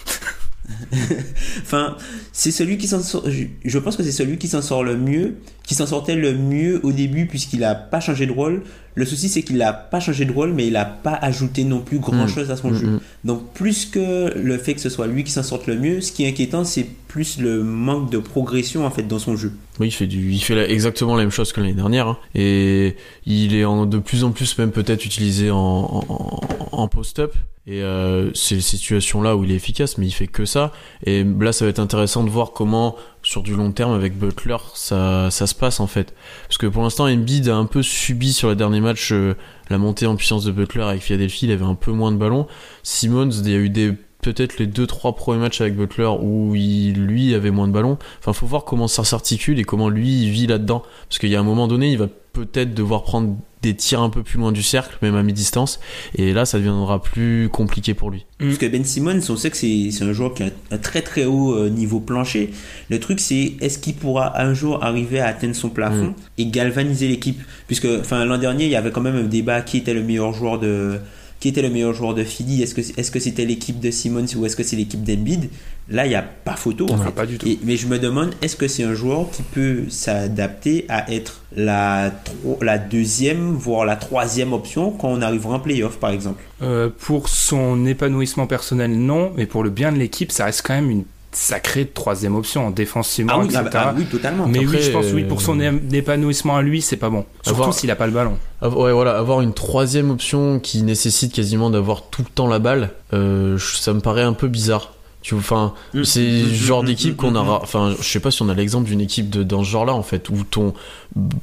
Enfin, c'est celui qui s'en sort. Je, je pense que c'est celui qui s'en sort le mieux, qui s'en sortait le mieux au début puisqu'il a pas changé de rôle. Le souci c'est qu'il a pas changé de rôle, mais il a pas ajouté non plus grand chose à son Mm, jeu. mm. Donc plus que le fait que ce soit lui qui s'en sorte le mieux, ce qui est inquiétant c'est plus le manque de progression en fait dans son jeu. Oui, il fait du, il fait la- exactement la même chose que l'année dernière, hein. et il est en, de plus en plus même peut-être utilisé en, en, en post-up. Et euh, c'est situations-là où il est efficace, mais il fait que ça. Et là, ça va être intéressant de voir comment, sur du long terme, avec Butler, ça, ça se passe en fait. Parce que pour l'instant, Embiid a un peu subi sur les derniers matchs euh, la montée en puissance de Butler avec Philadelphie. Il avait un peu moins de ballons. Simmons, il y a eu des peut-être les deux trois premiers matchs avec Butler où il lui avait moins de ballons. Enfin, faut voir comment ça s'articule et comment lui il vit là-dedans. Parce qu'il y a un moment donné, il va peut-être devoir prendre des tirs un peu plus loin du cercle, même à mi-distance. Et là, ça deviendra plus compliqué pour lui. Parce que Ben Simmons, on sait que c'est un joueur qui a un très très haut euh, niveau plancher. Le truc, c'est est-ce qu'il pourra un jour arriver à atteindre son plafond Mm. et galvaniser l'équipe? Puisque enfin, l'an dernier, il y avait quand même un débat qui était le meilleur joueur de qui était le meilleur joueur de Philly Est-ce que est-ce que c'était l'équipe de Simmons ou est-ce que c'est l'équipe d'Embiid? Là, il n'y a pas photo en fait. pas du tout. Et- mais je me demande, est-ce que c'est un joueur qui peut s'adapter à être la deuxième, voire la troisième option quand on arrivera en playoff, par exemple? Euh, pour son épanouissement personnel, non, mais pour le bien de l'équipe, ça reste quand même une sacrée troisième option, défensivement, ah oui, etc. ah, bah, ah oui, totalement. mais Après, oui, je pense, oui, euh, pour son é- épanouissement à lui, c'est pas bon. Surtout s'il a pas le ballon. Ouais, voilà, avoir une troisième option qui nécessite quasiment d'avoir tout le temps la balle, euh, ça me paraît un peu bizarre. Tu vois, enfin, Mm. c'est le Mm, genre mm, d'équipe qu'on aura. Enfin, je sais pas si on a l'exemple d'une équipe de, dans ce genre-là, en fait, où ton,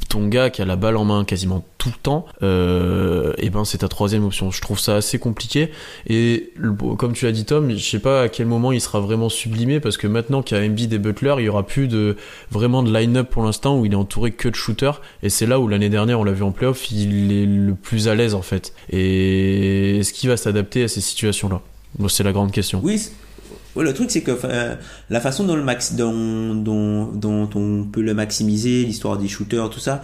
ton gars qui a la balle en main quasiment tout le temps, euh, et ben c'est ta troisième option. Je trouve ça assez compliqué. Et comme tu l'as dit, Tom, je sais pas à quel moment il sera vraiment sublimé, parce que maintenant qu'il y a Embiid et Butler, il y aura plus de vraiment de line-up pour l'instant où il est entouré que de shooters. Et c'est là où l'année dernière, on l'a vu en playoff, il est le plus à l'aise en fait. Et est-ce qu'il va s'adapter à ces situations-là? Bon, C'est la grande question. Oui, ouais, le truc c'est que la façon dont, le max, dont, dont, dont on peut le maximiser, l'histoire des shooters, tout ça,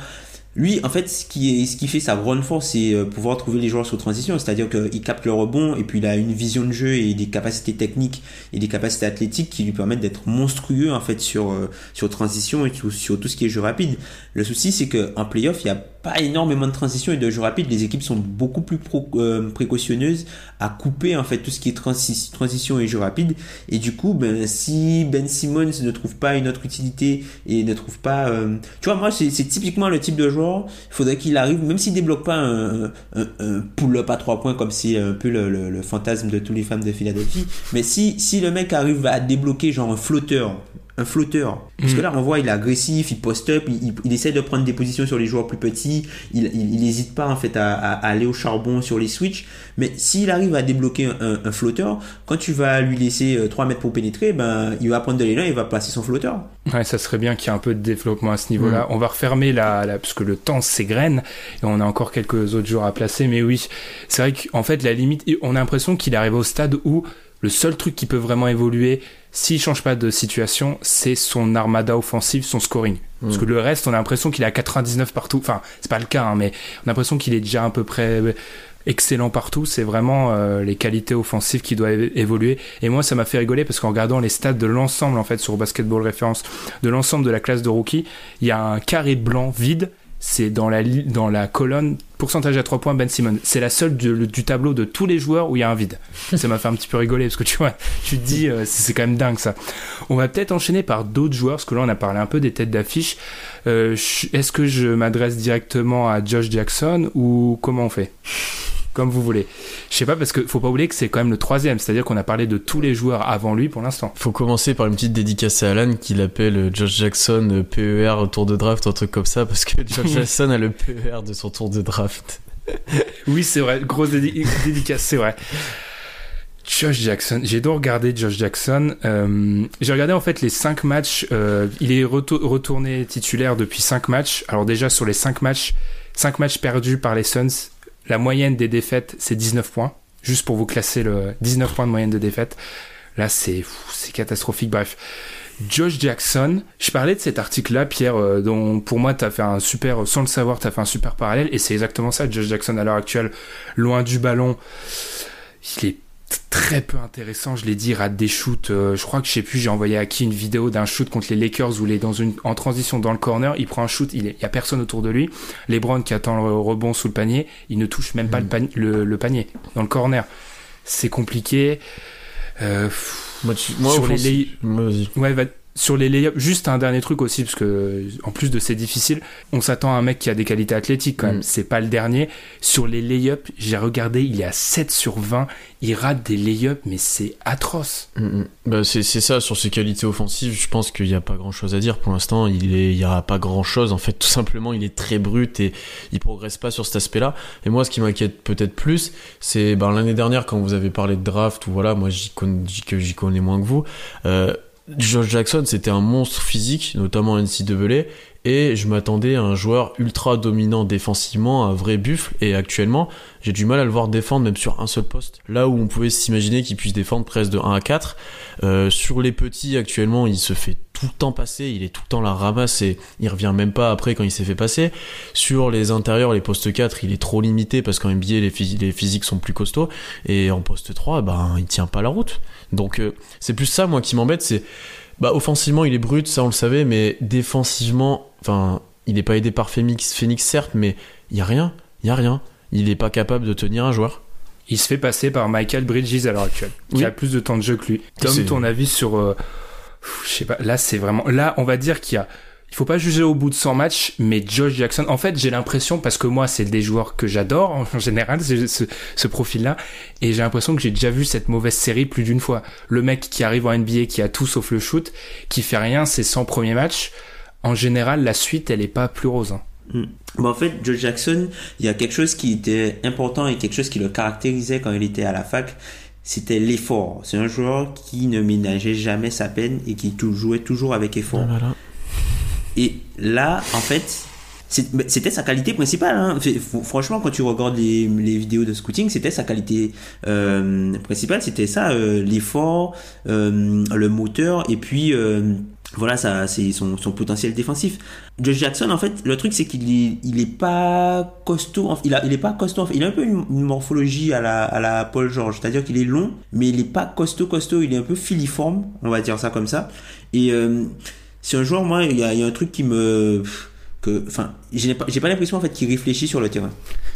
lui en fait ce qui, est, ce qui fait sa grande force c'est euh, pouvoir trouver les joueurs sur transition, c'est-à-dire qu'il capte le rebond et puis il a une vision de jeu et des capacités techniques et des capacités athlétiques qui lui permettent d'être monstrueux en fait sur, euh, sur transition et sur, tout ce qui est jeu rapide. Le souci c'est que en playoff il n'y a pas énormément de transition et de jeu rapide, les équipes sont beaucoup plus euh, précautionneuses à couper en fait tout ce qui est transi- transition et jeu rapide. Et du coup ben si Ben Simmons ne trouve pas une autre utilité et ne trouve pas euh, tu vois moi c'est typiquement le type de joueur il faudrait qu'il arrive même s'il débloque pas un, pull-up à trois points comme c'est un peu le, fantasme de tous les fans de Philadelphie mais si si le mec arrive à débloquer genre un flotteur un flotteur. Parce que là, on voit, il est agressif, il post-up, il, il, il essaie de prendre des positions sur les joueurs plus petits, il n'hésite pas en fait à, à, à aller au charbon sur les switches. Mais s'il arrive à débloquer un, flotteur, quand tu vas lui laisser euh, 3 mètres pour pénétrer, ben, il va prendre de l'élan et il va placer son flotteur. Ouais, ça serait bien qu'il y ait un peu de développement à ce niveau-là. On va refermer la, la, parce que le temps s'égrène et on a encore quelques autres jours à placer. Mais oui, c'est vrai qu'en fait, la limite, on a l'impression qu'il arrive au stade où le seul truc qui peut vraiment évoluer, s'il change pas de situation, c'est son armada offensive, son scoring. Mm. Parce que le reste, on a l'impression qu'il est à 99 partout. Enfin, c'est pas le cas, hein, mais on a l'impression qu'il est déjà à peu près excellent partout. C'est vraiment euh, les qualités offensives qui doivent évoluer. Et moi, ça m'a fait rigoler parce qu'en regardant les stats de l'ensemble, en fait, sur Basketball Référence, de l'ensemble de la classe de rookie, il y a un carré blanc vide. C'est dans la, li- dans la colonne pourcentage à 3 points Ben Simon. C'est la seule du, tableau de tous les joueurs où il y a un vide. Ça m'a fait un petit peu rigoler parce que tu vois, tu te dis, euh, c'est quand même dingue ça. On va peut-être enchaîner par d'autres joueurs parce que là on a parlé un peu des têtes d'affiche. Euh, Est-ce que je m'adresse directement à Josh Jackson ou comment on fait? Comme vous voulez. Je sais pas parce que faut pas oublier que c'est quand même le troisième, c'est-à-dire qu'on a parlé de tous les joueurs avant lui pour l'instant. Faut commencer par une petite dédicace à Alan qui l'appelle euh, Josh Jackson euh, PER tour de draft, un truc comme ça, parce que Josh Jackson a le PER de son tour de draft. Oui, c'est vrai, grosse dédi- dédicace, c'est vrai. Josh Jackson, j'ai donc regardé Josh Jackson. Euh, j'ai regardé en fait les 5 matchs. euh, il est retou- retourné titulaire depuis 5 matchs. Alors déjà sur les 5 matchs, 5 matchs perdus par les Suns, la moyenne des défaites c'est 19 points. Juste pour vous classer le 19 points de moyenne de défaite. Là c'est c'est catastrophique. Bref, Josh Jackson, je parlais de cet article-là, Pierre, euh, dont pour moi t'as fait un super, sans le savoir, t'as fait un super parallèle, et c'est exactement ça. Josh Jackson à l'heure actuelle, loin du ballon, il est très peu intéressant, je l'ai dit, rate des shoots. euh, je crois que je sais plus, j'ai envoyé à qui une vidéo d'un shoot contre les Lakers où il est dans une en transition dans le corner, il prend un shoot, il, est, il y a personne autour de lui. LeBron qui attend le rebond sous le panier, il ne touche même pas le, panier, le, le panier dans le corner. C'est compliqué. Euh, Moi, tu- moi, Sur les. Ouais, va- sur les layups, juste un dernier truc aussi, parce que en plus de c'est difficile, on s'attend à un mec qui a des qualités athlétiques quand même. Mm. C'est pas le dernier. Sur les layups, j'ai regardé, il est à 7 sur 20. Il rate des layups, mais c'est atroce. Mm, mm. Bah, c'est c'est ça, sur ses qualités offensives, je pense qu'il n'y a pas grand chose à dire. Pour l'instant, il n'y a pas grand chose. En fait, tout simplement, il est très brut et il progresse pas sur cet aspect-là. Et moi, ce qui m'inquiète peut-être plus, c'est ben, l'année dernière, quand vous avez parlé de draft, ou voilà, moi, connais, j'y connais moins que vous. Euh, Josh Jackson, c'était un monstre physique, notamment en NCAA, et je m'attendais à un joueur ultra dominant défensivement, un vrai buffle, et actuellement, j'ai du mal à le voir défendre même sur un seul poste. Là où on pouvait s'imaginer qu'il puisse défendre presque de 1 à 4, euh, sur les petits actuellement, il se fait tout le temps passer, il est tout le temps la ramasse et il revient même pas après quand il s'est fait passer. Sur les intérieurs, les postes 4, il est trop limité parce qu'en NBA, les, phys- les physiques sont plus costauds, et en poste 3, ben, il tient pas la route. Donc euh, c'est plus ça, moi, qui m'embête, c'est bah offensivement il est brut, ça on le savait, mais défensivement, enfin, il n'est pas aidé par Phoenix, Phoenix certes, mais il y a rien, il y a rien. Il n'est pas capable de tenir un joueur. Il se fait passer par Michael Bridges à l'heure actuelle, qui Oui. a plus de temps de jeu que lui. Tom, ton avis sur, euh, je sais pas, là c'est vraiment, là on va dire qu'il y a, il faut pas juger au bout de 100 matchs, mais Josh Jackson, en fait j'ai l'impression, parce que moi c'est des joueurs que j'adore en général, ce, profil-là, et j'ai l'impression que j'ai déjà vu cette mauvaise série plus d'une fois. Le mec qui arrive en NBA, qui a tout sauf le shoot, qui fait rien ses 100 premiers matchs, en général la suite elle est pas plus rose. hein. Mm. Bon, en fait, Joe Jackson, il y a quelque chose qui était important et quelque chose qui le caractérisait quand il était à la fac, c'était l'effort. C'est un joueur qui ne ménageait jamais sa peine et qui jouait toujours avec effort. Voilà. Et là, en fait, c'était sa qualité principale. hein. Franchement, quand tu regardes les, les vidéos de scouting, c'était sa qualité euh, principale. C'était ça, euh, l'effort, euh, le moteur, et puis voilà, ça, c'est son, son potentiel défensif. Josh Jackson, en fait, le truc c'est qu'il est, il est pas costaud. Il a, il est pas costaud. Il a un peu une, morphologie à la, à la Paul George, c'est-à-dire qu'il est long, mais il est pas costaud, costaud. Il est un peu filiforme, on va dire ça comme ça. Et euh, c'est un joueur, moi, il y a un truc qui me, que, enfin, j'ai pas, j'ai pas l'impression en fait qu'il réfléchit sur le terrain.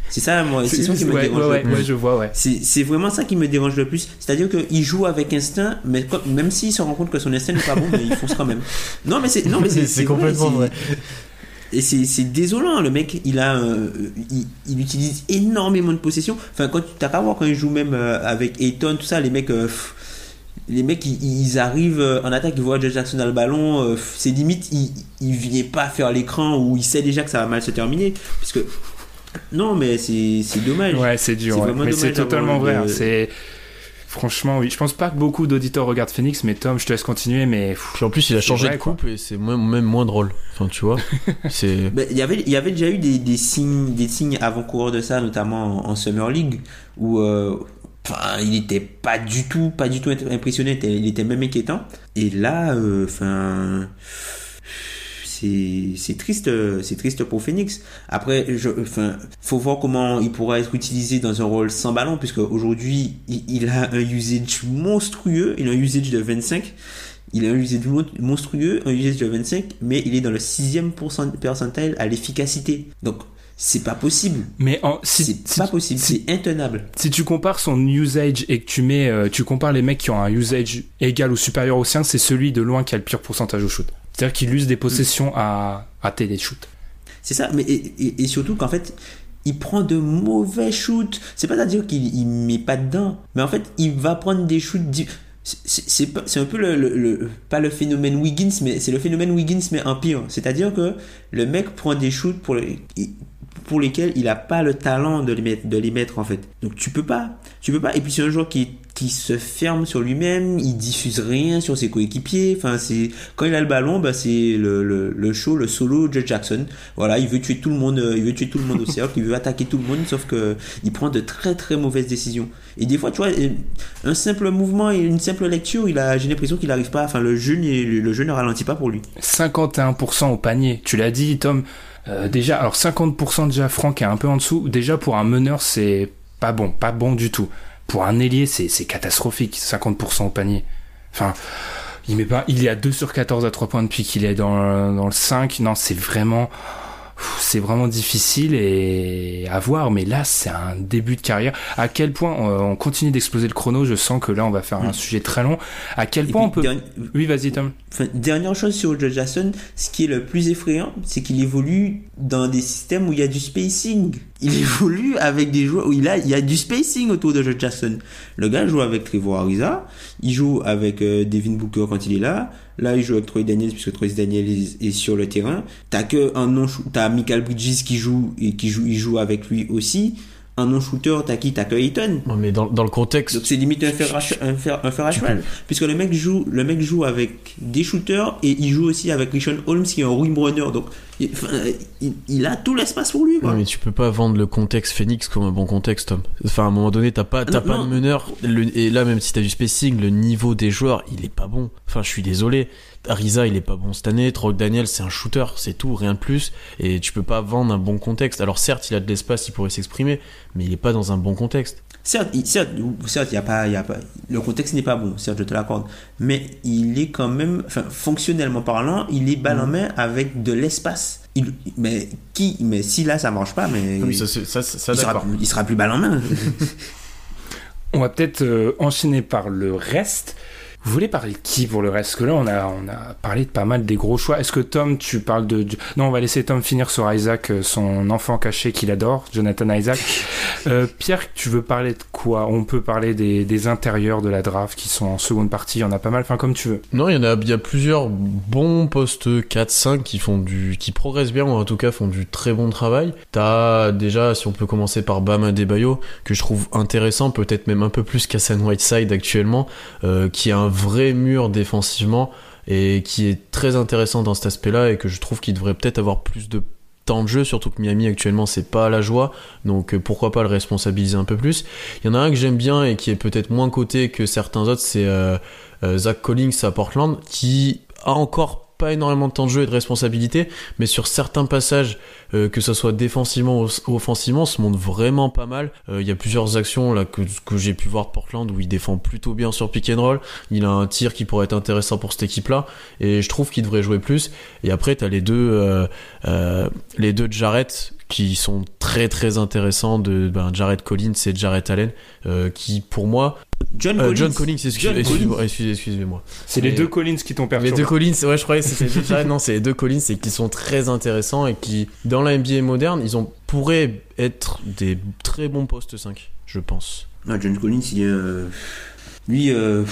C'est ça, moi, c'est ça qui me ouais, dérange. ouais, le ouais, plus. ouais, je vois, ouais. C'est c'est vraiment ça qui me dérange le plus. C'est-à-dire qu'il joue avec instinct, mais comme- même s'il se rend compte que son instinct n'est pas bon, mais il fonce quand même. Non, mais c'est non, mais c'est C'est complètement c'est- vrai. Et c'est c'est désolant, le mec, il a, euh, il, il utilise énormément de possession. Enfin, quand tu t'as qu'à voir quand il joue même euh, avec Ayton, tout ça, les mecs, euh, pff, les mecs, ils, ils arrivent euh, en attaque, ils voient Josh Jackson dans le ballon, euh, c'est limite, il, il vient pas faire l'écran où il sait déjà que ça va mal se terminer, non, mais c'est dommage. Ouais, c'est dur. Ouais. Mais c'est totalement vrai. de- hein. C'est franchement oui. Je pense pas que beaucoup d'auditeurs regardent Phoenix, mais Tom, je te laisse continuer. Mais Puis en plus, il a changé vrai, de coupe et c'est même, même moins drôle. Enfin, tu vois. c'est. Ben, il y avait il y avait déjà eu des, des signes des signes avant-coureurs de ça notamment en, en Summer League où euh, enfin il était pas du tout pas du tout impressionné il était- même inquiétant. Et là euh, enfin c'est triste c'est triste pour Phoenix. Après je enfin faut voir comment il pourra être utilisé dans un rôle sans ballon puisque aujourd'hui il, a un usage monstrueux. Il a un usage de 25 il a un usage mon- monstrueux, un usage de 25, mais il est dans le sixième pourcent- percentile à l'efficacité. Donc, c'est pas possible. mais en, si, C'est si- pas possible. si- C'est intenable. si tu compares son usage et que tu mets, euh, tu compares les mecs qui ont un usage égal ou supérieur au sien, c'est celui de loin qui a le pire pourcentage au shoot. C'est-à-dire qu'il use des possessions à rater des shoots. C'est ça. Mais et, et- et surtout qu'en fait, il prend de mauvais shoots. C'est pas à dire qu'il il met pas dedans, mais en fait, il va prendre des shoots. di- c'est- C'est c'est c'est un peu le, le- le- pas le phénomène Wiggins, mais c'est le phénomène Wiggins mais en pire. C'est-à-dire que le mec prend des shoots pour les, pour lesquels il a pas le talent de les mettre, de les mettre en fait. Donc tu peux pas, tu peux pas. Et puis c'est un joueur qui qui se ferme sur lui-même, il diffuse rien sur ses coéquipiers. Enfin, c'est quand il a le ballon, bah c'est le, le, le, show, le solo de Jackson. Voilà, il veut tuer tout le monde, euh, il veut tuer tout le monde au cercle, il veut attaquer tout le monde, sauf que il prend de très très mauvaises décisions. Et des fois, tu vois, un simple mouvement et une simple lecture, il a, j'ai l'impression qu'il n'arrive pas. Enfin, le jeu, le jeu ne ralentit pas pour lui. 51% au panier. Tu l'as dit, Tom. Euh, déjà, alors 50% déjà, Franck est un peu en dessous. Déjà pour un meneur, c'est pas bon, pas bon du tout. Pour un ailier, c'est catastrophique, 50% au panier. Enfin, il met pas, il est à 2 sur 14 à 3 points depuis qu'il est dans, dans le 5. Non, c'est vraiment, c'est vraiment difficile et à voir, mais là c'est un début de carrière. À quel point on continue d'exploser le chrono Je sens que là on va faire un sujet très long. À quel point on peut Oui, vas-y Tom. dernière chose sur Joe Jackson, ce qui est le plus effrayant, c'est qu'il évolue dans des systèmes où il y a du spacing. Il évolue avec des joueurs où il a, il y a du spacing autour de Joe Jackson. Le gars joue avec Trevor Ariza, il joue avec euh, Devin Booker quand il est là, Là, il joue avec Troy Daniels puisque Troy Daniels est, sur le terrain. T'as que un non, t'as Michael Bridges qui joue et qui joue, il joue avec lui aussi un non-shooter, t'as qui T'as que Ayton. mais dans, dans, le contexte. Donc c'est limite un fer à, un fer, un fer à cheval. Puisque le mec, joue, le mec joue avec des shooters et il joue aussi avec Richon Holmes qui est un rim runner. Donc il, il, a tout l'espace pour lui. Quoi. mais tu peux pas vendre le contexte Phoenix comme un bon contexte, Tom. Enfin, à un moment donné, t'as pas, t'as pas de meneur. et là, même si t'as du spacing, le niveau des joueurs, il est pas bon. Enfin, je suis désolé. Ariza, il est pas bon cette année. Troy Daniel, c'est un shooter, c'est tout, rien de plus. Et tu peux pas vendre un bon contexte. Alors certes, il a de l'espace, il pourrait s'exprimer, mais il est pas dans un bon contexte. Certes, il, certes, certes, y a pas, y a pas, le contexte n'est pas bon, certes, je te l'accorde. Mais il est quand même, enfin, fonctionnellement parlant, il est balle en mm. main avec de l'espace. Il, mais qui, mais si là ça marche pas, mais oui, ça, ça, ça, il, sera, il, sera, plus balle en main. On va peut-être euh, enchaîner par le reste. Vous voulez parler de qui pour le reste? Parce que là, on a, on a parlé de pas mal des gros choix. Est-ce que Tom, tu parles de... Non, on va laisser Tom finir sur Isaac, euh, son enfant caché qu'il adore, Jonathan Isaac. Euh, Pierre, tu veux parler de quoi? On peut parler des, des, intérieurs de la draft qui sont en seconde partie. Il y en a pas mal, enfin comme tu veux. Non, il y en a, il y a plusieurs bons postes 4-5 qui font du... qui progressent bien, ou en tout cas font du très bon travail. T'as déjà, si on peut commencer par Bama Debayo, que je trouve intéressant, peut-être même un peu plus qu'Hassan Whiteside actuellement, euh, qui a un vrai mur défensivement et qui est très intéressant dans cet aspect-là et que je trouve qu'il devrait peut-être avoir plus de temps de jeu, surtout que Miami actuellement c'est pas la joie, donc euh, pourquoi pas le responsabiliser un peu plus. Il y en a un que j'aime bien et qui est peut-être moins coté que certains autres, c'est euh, euh, Zach Collins à Portland, qui a encore pas énormément de temps de jeu et de responsabilité, mais sur certains passages, euh, que ce soit défensivement ou offensivement, se montre vraiment pas mal. Euh, il y a plusieurs actions là que, que j'ai pu voir de Portland où il défend plutôt bien sur pick and roll. Il a un tir qui pourrait être intéressant pour cette équipe-là, et je trouve qu'il devrait jouer plus. Et après, t'as les deux, euh, les deux Jarrett qui sont très très intéressants de ben, Jared Collins et Jared Allen, qui pour moi John Collins. John Collins, excusez-moi. Excusez moi c'est les deux Collins qui t'ont perturbé. Les deux Collins, ouais, je croyais que c'était non, c'est les deux Collins et qui sont très intéressants et qui, dans la NBA moderne, ils ont pourraient être des très bons postes 5, je pense. John Collins, il est, euh, lui, euh,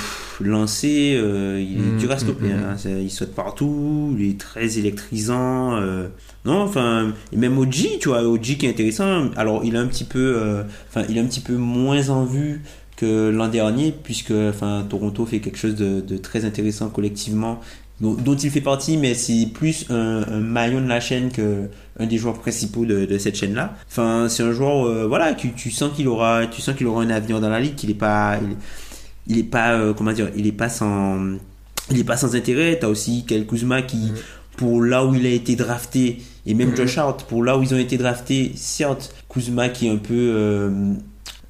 lancé, euh, il est mmh, dur à stopper. Mmh, hein. il saute partout, il est très électrisant. non, enfin, et même OG, tu vois, OG qui est intéressant. Alors, il est un petit peu, enfin, il est un petit peu moins en vue l'an dernier, puisque enfin, Toronto fait quelque chose de, très intéressant collectivement, dont, il fait partie, mais c'est plus un, maillon de la chaîne que un des joueurs principaux de, cette chaîne-là. Enfin, c'est un joueur, euh, voilà, tu, tu sens qu'il aura, tu sens qu'il aura un avenir dans la ligue, qu'il est pas, il, est pas, euh, comment dire, il est pas sans, il est pas sans intérêt. T'as aussi Kel Kuzma qui, mm. pour là où il a été drafté, et même mm. Josh Hart, pour là où ils ont été draftés, certes, Kuzma qui est un peu euh,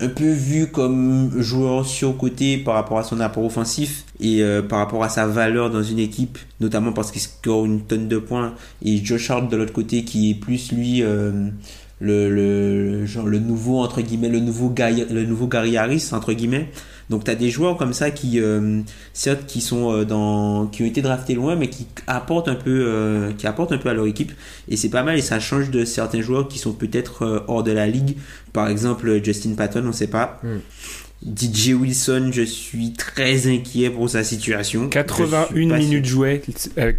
un peu vu comme joueur surcoté par rapport à son apport offensif et euh, par rapport à sa valeur dans une équipe, notamment parce qu'il score une tonne de points. Et Josh Hart de l'autre côté qui est plus lui euh, le, le, genre, le nouveau entre guillemets le nouveau Gary, le nouveau Gary Harris entre guillemets donc tu as des joueurs comme ça qui euh, certes qui sont euh, dans qui ont été draftés loin mais qui apportent un peu euh, qui apportent un peu à leur équipe et c'est pas mal et ça change de certains joueurs qui sont peut-être hors de la ligue. Par exemple Justin Patton, on sait pas. Hmm. DJ Wilson, je suis très inquiet pour sa situation. 81 minutes jouées.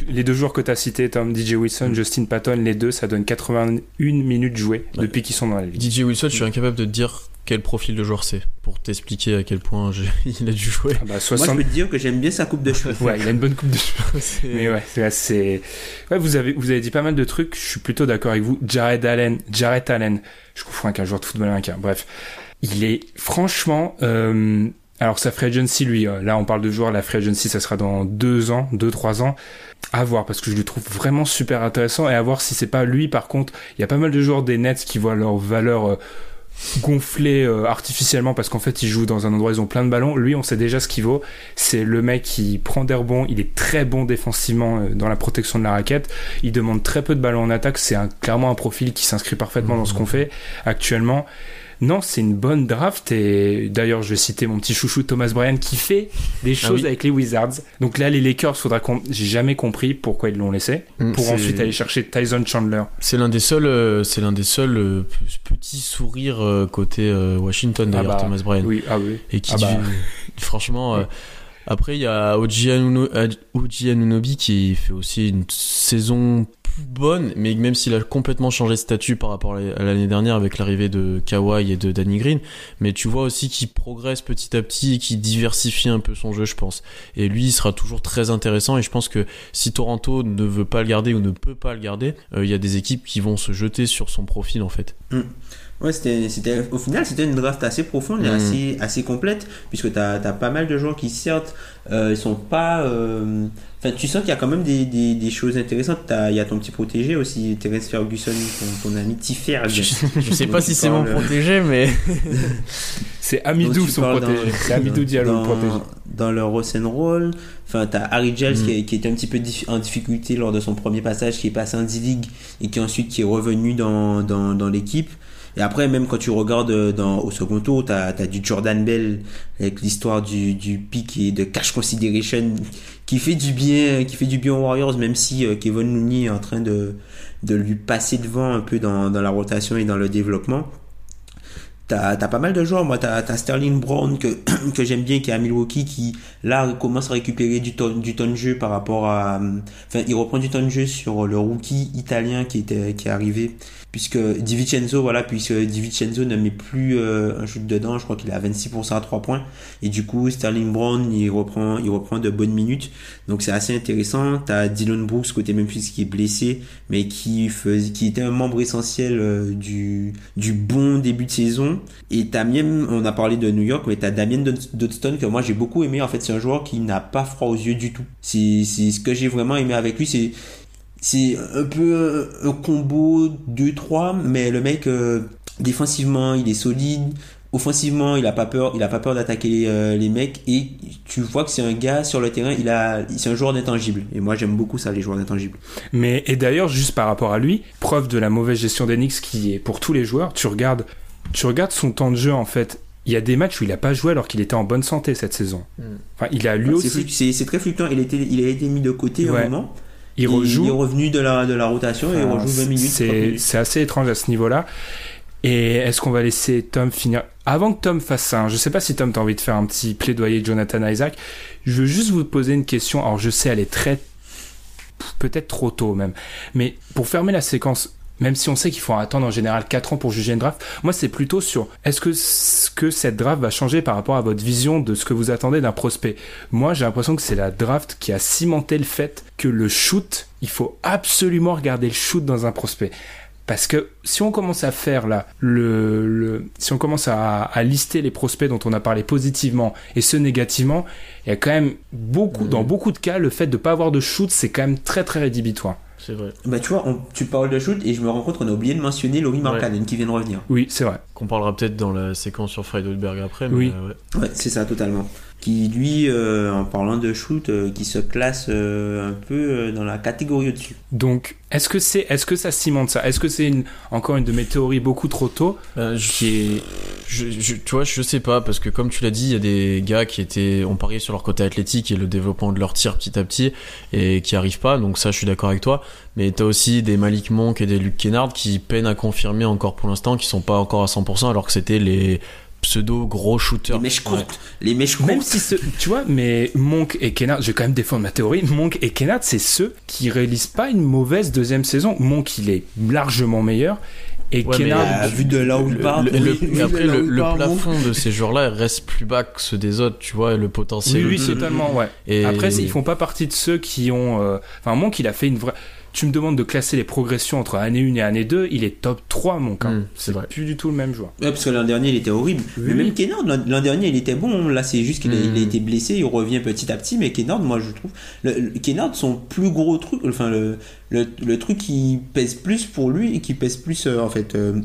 Les deux joueurs que tu as cités, Tom, DJ Wilson, hmm. Justin Patton, les deux, ça donne 81 minutes jouées depuis qu'ils sont dans la ligue. DJ Wilson, je suis incapable de dire quel profil de joueur c'est pour t'expliquer à quel point il a dû jouer. Ah bah, Moi, 60... je peux te dire que j'aime bien sa coupe de cheveux. Ouais, il a une bonne coupe de cheveux. Mais ouais, c'est assez. Ouais, vous avez vous avez dit pas mal de trucs. Je suis plutôt d'accord avec vous. Jared Allen, Jared Allen. Je confonds avec un joueur de football américain. Bref, il est franchement. Euh... Alors sa free agency, lui, euh, là on parle de joueur. La free agency, ça sera dans deux ans, deux trois ans. À voir parce que je le trouve vraiment super intéressant et à voir si c'est pas lui. Par contre, il y a pas mal de joueurs des Nets qui voient leur valeur. Gonflée euh, artificiellement parce qu'en fait ils jouent dans un endroit ils ont plein de ballons. Lui on sait déjà ce qu'il vaut. C'est le mec qui prend des rebonds il est très bon défensivement euh, dans la protection de la raquette. Il demande très peu de ballons en attaque. C'est clairement un profil qui s'inscrit parfaitement dans ce qu'on fait actuellement non, c'est une bonne draft et d'ailleurs je vais citer mon petit chouchou Thomas Bryan qui fait des Ah choses oui. avec les Wizards. Donc là les Lakers, faudra qu'on j'ai jamais compris pourquoi ils l'ont laissé Mm, pour c'est- ensuite aller chercher Tyson Chandler. C'est l'un des seuls, euh, c'est l'un des seuls euh, petits sourires euh, côté euh, Washington d'ailleurs, Ah bah, Thomas Bryan. Oui, ah oui. Et qui, Ah bah. dit- franchement, euh, après il y a Oji Anuno- Ad- Oji Anunoby qui fait aussi une saison bonne, mais même s'il a complètement changé de statut par rapport à l'année dernière avec l'arrivée de Kawhi et de Danny Green, mais tu vois aussi qu'il progresse petit à petit et qu'il diversifie un peu son jeu, je pense. Et lui, il sera toujours très intéressant. Et je pense que si Toronto ne veut pas le garder ou ne peut pas le garder, euh, il y a des équipes qui vont se jeter sur son profil en fait. Ouais, c'était, c'était, au final, c'était une draft assez profonde et Mm. assez, assez complète, puisque tu as, pas mal de joueurs qui, certes, euh, ils sont pas. euh, Enfin, tu sens qu'il y a quand même des, des, des choses intéressantes. T'as- Il y a ton petit protégé aussi, Terence Ferguson, ton, ton ami Tiferg. Je, je sais pas si c'est mon parles- protégé, mais C'est Amidou son protégé. dans- C'est Amidou Diallo le dans, protégé. dans le Rock'n'Roll. Enfin, t'as Harry Giles Mm. qui, qui était un petit peu dif- en difficulté lors de son premier passage, qui est passé en D-League et qui ensuite qui est revenu dans, dans, dans l'équipe. Et après, même quand tu regardes euh, dans, au second tour, t'as as du Jordan Bell avec l'histoire du, du pick et de cash consideration qui fait du bien, qui fait du bien aux Warriors, même si euh, Kevin Looney est en train de, de lui passer devant un peu dans, dans la rotation et dans le développement. T'as as pas mal de joueurs, moi t'as as Sterling Brown que, que j'aime bien qui est à Milwaukee qui là commence à récupérer du temps, du temps de jeu par rapport à enfin il reprend du temps de jeu sur le rookie italien qui était qui est arrivé puisque Di Vincenzo voilà puisque Di Vincenzo ne met plus euh, un shoot dedans je crois qu'il est à 26% à 3 points. Et du coup Sterling Brown il reprend il reprend de bonnes minutes. Donc c'est assez intéressant. T'as Dylan Brooks côté Memphis qui est blessé mais qui faisait qui était un membre essentiel euh, du du bon début de saison. Et t'as même on a parlé de New York mais t'as Damien Dunston que moi j'ai beaucoup aimé. En fait c'est un joueur qui n'a pas froid aux yeux du tout. C'est c'est ce que j'ai vraiment aimé avec lui c'est c'est un peu un, un combo 2-3 mais le mec euh, défensivement il est solide offensivement il a pas peur il a pas peur d'attaquer les, euh, les mecs et tu vois que c'est un gars sur le terrain il a c'est un joueur d'intangible et moi j'aime beaucoup ça les joueurs d'intangibles Mais et d'ailleurs juste par rapport à lui, preuve de la mauvaise gestion d'Enix qui est pour tous les joueurs. Tu regardes, tu regardes son temps de jeu en fait. Il y a des matchs où il a pas joué alors qu'il était en bonne santé cette saison. Enfin, il a lui c'est aussi. c'est très fluctuant il a été il a été mis de côté Ouais. un moment Il Et rejoue. il est revenu de la de la rotation et il rejoue 20 minutes 30 C'est minutes. c'est assez étrange à ce niveau-là. Et est-ce qu'on va laisser Tom finir? Avant que Tom fasse ça, hein, je sais pas si Tom t'as envie de faire un petit plaidoyer de Jonathan Isaac. Je veux juste vous poser une question. Alors je sais, elle est très peut-être trop tôt même. Mais pour fermer la séquence, même si on sait qu'il faut attendre en général 4 ans pour juger une draft, moi c'est plutôt sur est-ce que, ce que cette draft va changer par rapport à votre vision de ce que vous attendez d'un prospect? Moi j'ai l'impression que c'est la draft qui a cimenté le fait que le shoot, il faut absolument regarder le shoot dans un prospect. Parce que si on commence à faire là, le, le- si on commence à, à lister les prospects dont on a parlé positivement et ceux négativement, il y a quand même beaucoup, dans beaucoup de cas, le fait de pas avoir de shoot, c'est quand même très très rédhibitoire. c'est vrai. Bah tu vois, on- tu parles de shoot et je me rends compte qu'on a oublié de mentionner Laurie Markkanen qui vient de revenir. Oui, c'est vrai. Qu'on parlera peut-être dans la séquence sur Friedberg après. Mais Oui. euh, ouais. Ouais, c'est ça totalement. Qui lui, euh, en parlant de shoot, euh, qui se classe euh, un peu euh, dans la catégorie au-dessus. Donc, est-ce que c'est, est-ce que ça cimente ça? Est-ce que c'est une, encore une de mes théories beaucoup trop tôt je- qui est Je, je- tu vois, je sais pas, parce que comme tu l'as dit, il y a des gars qui étaient, ont parié sur leur côté athlétique et le développement de leur tir petit à petit et qui arrivent pas, donc ça je suis d'accord avec toi. Mais t'as aussi des Malik Monk et des Luke Kennard qui peinent à confirmer encore pour l'instant, qui sont pas encore à 100% alors que c'était les pseudo gros shooters. Les mèches courtes. Les mèches Même courtes. si ce, tu vois, mais Monk et Kennard, je vais quand même défendre ma théorie. Monk et Kennard, c'est ceux qui réalisent pas une mauvaise deuxième saison. Monk, il est largement meilleur. Et Ouais, mais, Kennard, Ah, vu de là où il part, le- mais après, le, il le part, bon. plafond de ces joueurs-là reste plus bas que ceux des autres, tu vois, et le potentiel. oui, oui, totalement, ouais. Et- Après, ils font pas partie de ceux qui ont. euh, Enfin, mon qu'il a fait une vraie. Tu me demandes de classer les progressions entre année 1 et année 2, il est top 3, mon cas. Mm, c'est vrai. Plus du tout le même joueur. Ouais, parce que l'an dernier, il était horrible. Oui, mais même Kennard, l'an dernier, il était bon. Là, c'est juste qu'il a, Mm. il a été blessé, il revient petit à petit. Mais Kennard, moi, je trouve. Le, le- Kennard, son plus gros truc, enfin, le, le, le truc qui pèse plus pour lui et qui pèse plus, euh, en fait. euh,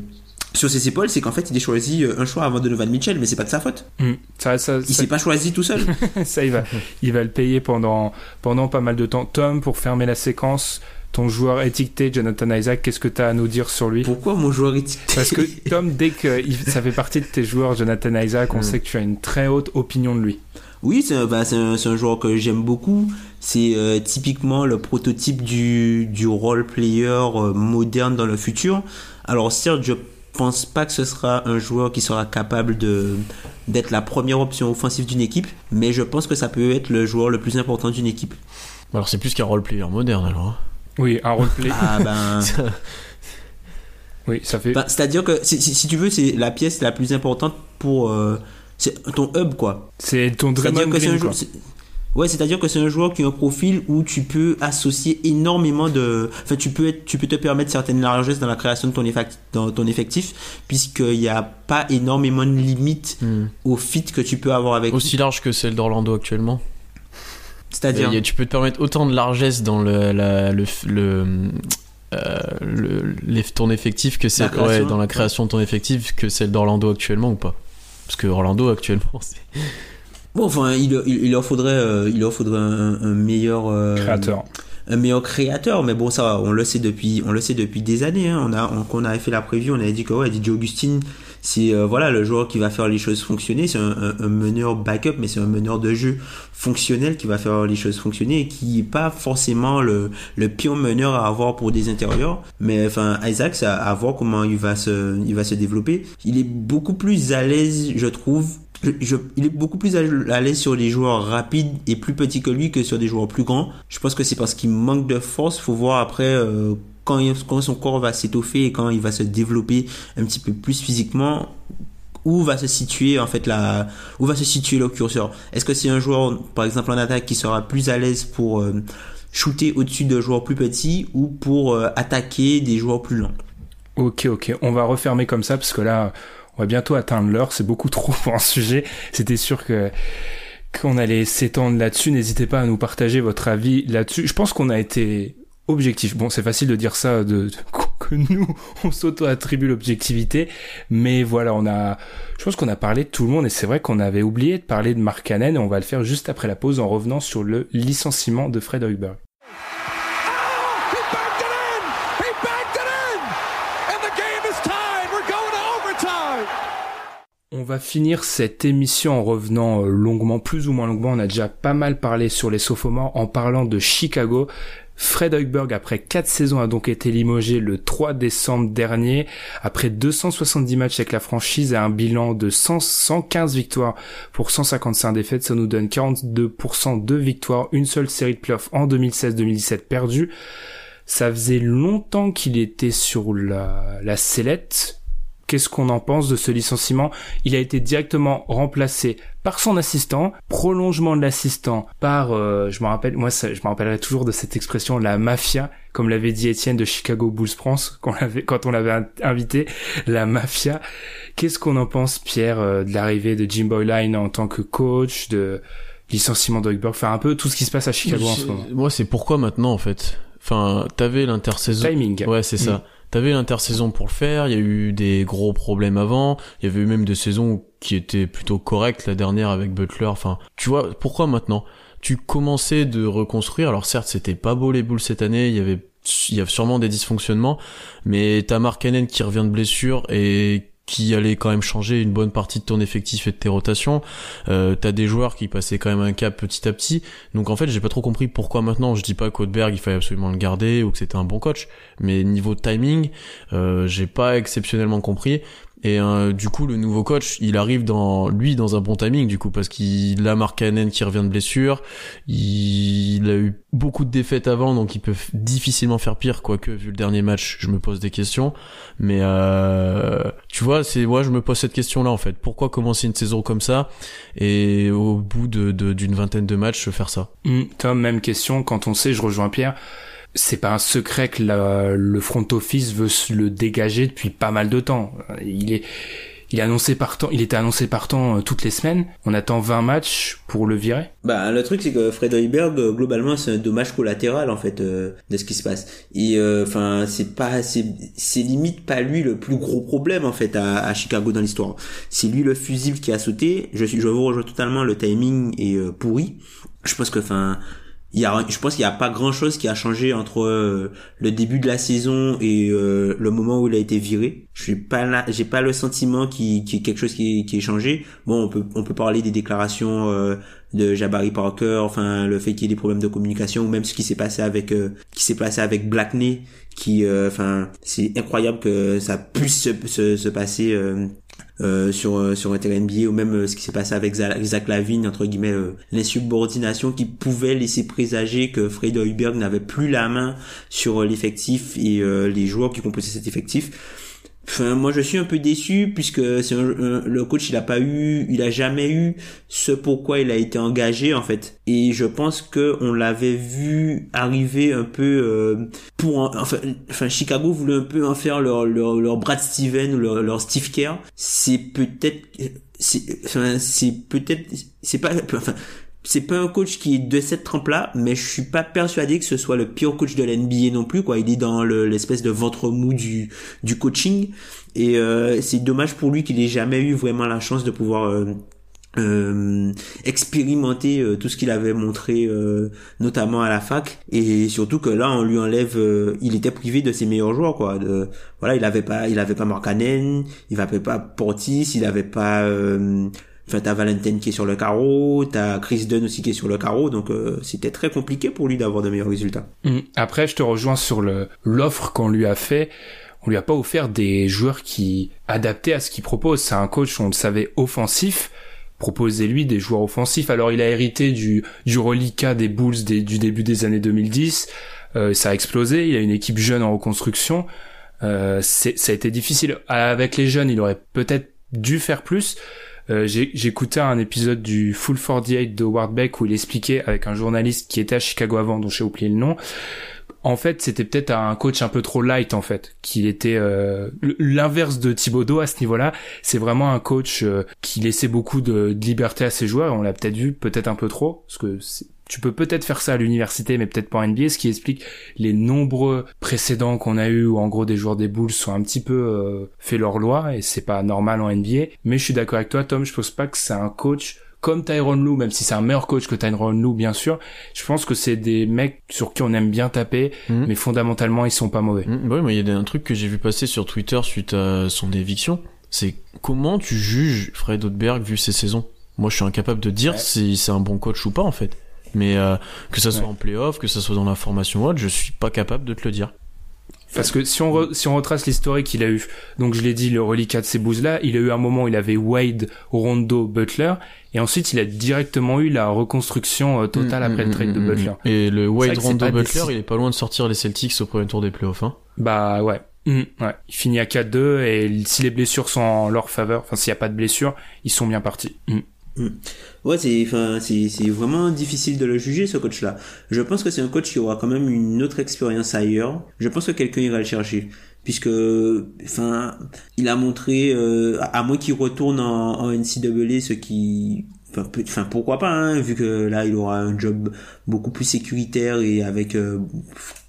sur ses épaules, c'est qu'en fait, il a choisi euh, un choix avant Donovan Mitchell, mais c'est pas de sa faute. Mm. Ça, ça, Il ça, s'est pas choisi tout seul. ça, il va, il va le payer pendant, pendant pas mal de temps. Tom, pour fermer la séquence, ton joueur étiqueté, Jonathan Isaac, qu'est-ce que tu as à nous dire sur lui? Pourquoi mon joueur est Parce que Tom, dès que il- ça fait partie de tes joueurs, Jonathan Isaac, on Mm. sait que tu as une très haute opinion de lui. Oui, c'est un, bah, un, un joueur que j'aime beaucoup. C'est euh, typiquement le prototype du, du role player euh, moderne dans le futur. Alors certes, je pense pas que ce sera un joueur qui sera capable de d'être la première option offensive d'une équipe, mais je pense que ça peut être le joueur le plus important d'une équipe. Alors, c'est plus qu'un roleplayer moderne, alors. Oui, un roleplay. Ah ben, oui, ça fait. ben, c'est-à-dire que si, si- si tu veux, c'est la pièce la plus importante pour euh, c'est ton hub quoi. c'est ton C'est-à-dire Draymond que c'est un quoi. Ouais, c'est-à-dire que c'est un joueur qui a un profil où tu peux associer énormément de. Enfin, tu peux être, tu peux te permettre certaines largesses dans la création de ton, effect- dans ton effectif, puisqu'il n'y a pas énormément de limites Hmm. au fit que tu peux avoir avec. Aussi large que celle d'Orlando actuellement. C'est-à-dire. A- tu peux te permettre autant de largesse dans le, la- le, le, euh, le- les- ton effectif que celle, création, ouais, dans la création de ton effectif que celle d'Orlando actuellement ou pas? Parce que Orlando actuellement, c'est. Bon, enfin, il, il, il leur faudrait, euh, il leur faudrait un, un meilleur. euh, Créateur. un meilleur créateur mais bon ça on le sait depuis on le sait depuis des années hein. on a on, quand on avait fait la preview on avait dit que ouais DJ Augustine c'est euh, voilà le joueur qui va faire les choses fonctionner c'est un, un- un meneur backup mais c'est un meneur de jeu fonctionnel qui va faire les choses fonctionner et qui est pas forcément le le pire meneur à avoir pour des intérieurs mais enfin Isaac c'est à, voir comment il va se il va se développer il est beaucoup plus à l'aise je trouve je, il est beaucoup plus à l'aise sur les joueurs rapides et plus petits que lui que sur des joueurs plus grands. Je pense que c'est parce qu'il manque de force. Faut voir après euh, quand, son corps va s'étoffer et quand il va se développer un petit peu plus physiquement. Où va se situer en fait la où va se situer le curseur Est-ce que c'est un joueur par exemple en attaque qui sera plus à l'aise pour euh, shooter au-dessus de joueurs plus petits ou pour euh, attaquer des joueurs plus lents? Ok, ok. On va refermer comme ça parce que là, on va bientôt atteindre l'heure. C'est beaucoup trop pour un sujet. C'était sûr que qu'on allait s'étendre là-dessus. N'hésitez pas à nous partager votre avis là-dessus. Je pense qu'on a été objectif. Bon, c'est facile de dire ça, de, de- que nous, on s'auto-attribue l'objectivité, mais voilà, on a, je pense qu'on a parlé de tout le monde et c'est vrai qu'on avait oublié de parler de Mark Cannon et on va le faire juste après la pause en revenant sur le licenciement de Fred Hoiberg. On va finir cette émission en revenant euh, longuement, plus ou moins longuement. On a déjà pas mal parlé sur les sophomores en parlant de Chicago. Fred Hoiberg, après 4 saisons, a donc été limogé le 3 décembre dernier. Après 270 matchs avec la franchise et un bilan de 100 115 victoires pour 155 défaites, ça nous donne 42% de victoires, une seule série de playoffs en 2016-2017 perdue. Ça faisait longtemps qu'il était sur la, la sellette. Qu'est-ce qu'on en pense de ce licenciement? Il a été directement remplacé par son assistant, prolongement de l'assistant par, euh, je me rappelle, moi ça, je me rappellerai toujours de cette expression, la mafia, comme l'avait dit Étienne de Chicago Bulls France quand, on l'avait- quand on l'avait in- invité, la mafia. Qu'est-ce qu'on en pense, Pierre, euh, de l'arrivée de Jim Boyline en tant que coach, de licenciement d'Hoiberg, enfin un peu tout ce qui se passe à Chicago en ce moment. Moi, c'est pourquoi maintenant, en fait? Enfin, t'avais l'intersaison. Timing. Ouais, c'est ça. T'avais l'intersaison pour le faire, il y a eu des gros problèmes avant, il y avait eu même des saisons qui étaient plutôt correctes, la dernière avec Butler, enfin, tu vois, pourquoi maintenant? Tu commençais de reconstruire, alors certes, c'était pas beau les boules cette année, il y avait y a sûrement des dysfonctionnements, mais t'as Mark Cannon qui revient de blessure et qui allait quand même changer une bonne partie de ton effectif et de tes rotations. Euh, t'as des joueurs qui passaient quand même un cap petit à petit. Donc en fait, j'ai pas trop compris pourquoi maintenant. Je dis pas qu'Audberg il fallait absolument le garder ou que c'était un bon coach, mais niveau timing, euh, j'ai pas exceptionnellement compris. Et euh, du coup, le nouveau coach, il arrive dans lui dans un bon timing du coup parce qu'il a Mark Cannon qui revient de blessure, il a eu beaucoup de défaites avant donc il peut difficilement faire pire quoique vu le dernier match, je me pose des questions. Mais euh, tu vois, c'est moi je me pose cette question là en fait. Pourquoi commencer une saison comme ça et au bout de d'une vingtaine de matchs faire ça? Mmh, Tom, même question. Quand on sait, je rejoins Pierre c'est pas un secret que le front office veut le dégager depuis pas mal de temps. Il est, il est annoncé partant, il était annoncé partant euh, toutes les semaines. On attend 20 matchs pour le virer. Bah le truc c'est que Fred Hoiberg euh, globalement c'est un dommage collatéral en fait euh, de ce qui se passe. Et enfin c'est pas c'est limite pas lui le plus gros problème en fait à, Chicago dans l'histoire. C'est lui le fusible qui a sauté. Je je vous rejoins totalement le timing est pourri. Je pense que enfin il y a, je pense qu'il n'y a pas grand chose qui a changé entre euh, le début de la saison et euh, le moment où il a été viré. Je suis pas là, j'ai pas le sentiment qu'il y ait quelque chose qui, qui est changé. Bon, on peut on peut parler des déclarations euh, de Jabari Parker, enfin le fait qu'il y ait des problèmes de communication ou même ce qui s'est passé avec qui s'est passé avec Blackney, qui enfin c'est incroyable que ça puisse se, se, se passer euh, sur euh, sur un terrain NBA ou même euh, ce qui s'est passé avec Zach Lavine entre guillemets l'insubordination qui pouvait laisser présager que Fred Hoiberg n'avait plus la main sur l'effectif et les joueurs qui composaient cet effectif Enfin, moi je suis un peu déçu puisque c'est le coach il a pas eu, il a jamais eu ce pourquoi il a été engagé en fait. Et je pense que on l'avait vu arriver un peu euh, pour enfin, enfin Chicago voulait un peu en faire leur leur, leur Brad Steven ou leur, leur Steve Kerr. C'est peut-être c'est enfin, c'est peut-être c'est pas enfin c'est pas un coach qui est de cette trempe-là, mais je suis pas persuadé que ce soit le pire coach de l'NBA non plus, quoi. Il est dans l'espèce de ventre mou du, du coaching. Et euh, c'est dommage pour lui qu'il ait jamais eu vraiment la chance de pouvoir euh, euh, expérimenter tout ce qu'il avait montré notamment à la fac et surtout que là on lui enlève il était privé de ses meilleurs joueurs quoi voilà il avait pas il avait pas il avait pas Portis il avait pas Enfin, t'as Valentin qui est sur le carreau, t'as Chris Dunn aussi qui est sur le carreau, donc euh, c'était très compliqué pour lui d'avoir de meilleurs résultats. Hum. Après, je te rejoins sur l'offre qu'on lui a fait. On lui a pas offert des joueurs qui adaptés à ce qu'il propose. C'est un coach, on le savait, offensif. Proposez-lui des joueurs offensifs. Alors, il a hérité du du reliquat des Bulls du début des années 2010. Euh, ça a explosé. Il a une équipe jeune en reconstruction. Euh, ça a été difficile. Avec les jeunes, il aurait peut-être dû faire plus. Euh, J'écoutais un épisode du Full 48 de Ward Beck où il expliquait avec un journaliste qui était à Chicago avant, dont j'ai oublié le nom. En fait, c'était peut-être un coach un peu trop light en fait, qu'il était euh, l'inverse de Thibodeau à ce niveau-là. C'est vraiment un coach euh, qui laissait beaucoup de, de, liberté à ses joueurs. On l'a peut-être vu, peut-être un peu trop, parce que tu peux peut-être faire ça à l'université, mais peut-être pas en NBA, ce qui explique les nombreux précédents qu'on a eu où en gros des joueurs des Bulls sont un petit peu euh, fait leur loi et c'est pas normal en NBA. Mais je suis d'accord avec toi, Tom, je pense pas que c'est un coach comme Tyron Lou, même si c'est un meilleur coach que Tyron Lou, bien sûr, je pense que c'est des mecs sur qui on aime bien taper, mhm. mais fondamentalement, ils sont pas mauvais. Mmh, ouais, il y a un truc que j'ai vu passer sur Twitter suite à son éviction. C'est comment tu juges Fred Oudberg vu ses saisons? Moi, je suis incapable de dire si c'est un bon coach ou pas, en fait. Mais euh, que ça soit en playoff, que ça soit dans la formation haute, je suis pas capable de te le dire. Parce que si on, si on retrace l'historique qu'il a eu, donc je l'ai dit, le reliquat de ces bouses-là, il a eu un moment où il avait Wade, Rondo, Butler, et ensuite il a directement eu la reconstruction euh, totale mm, après le mm, trade de mm, Butler. Et le Wade, Rondo, Butler, il est pas loin de sortir les Celtics au premier tour des playoffs. Hein. Bah ouais. ouais. Il finit à 4-2 et si les blessures sont en leur faveur, enfin s'il n'y a pas de blessures, ils sont bien partis. Mm. Ouais, c'est enfin c'est vraiment difficile de le juger ce coach là. Je pense que c'est un coach qui aura quand même une autre expérience ailleurs. Je pense que quelqu'un ira le chercher puisque enfin il a montré euh, à moins qu'il retourne en, en NCAA ce qui enfin pourquoi pas hein, vu que là il aura un job beaucoup plus sécuritaire et avec euh,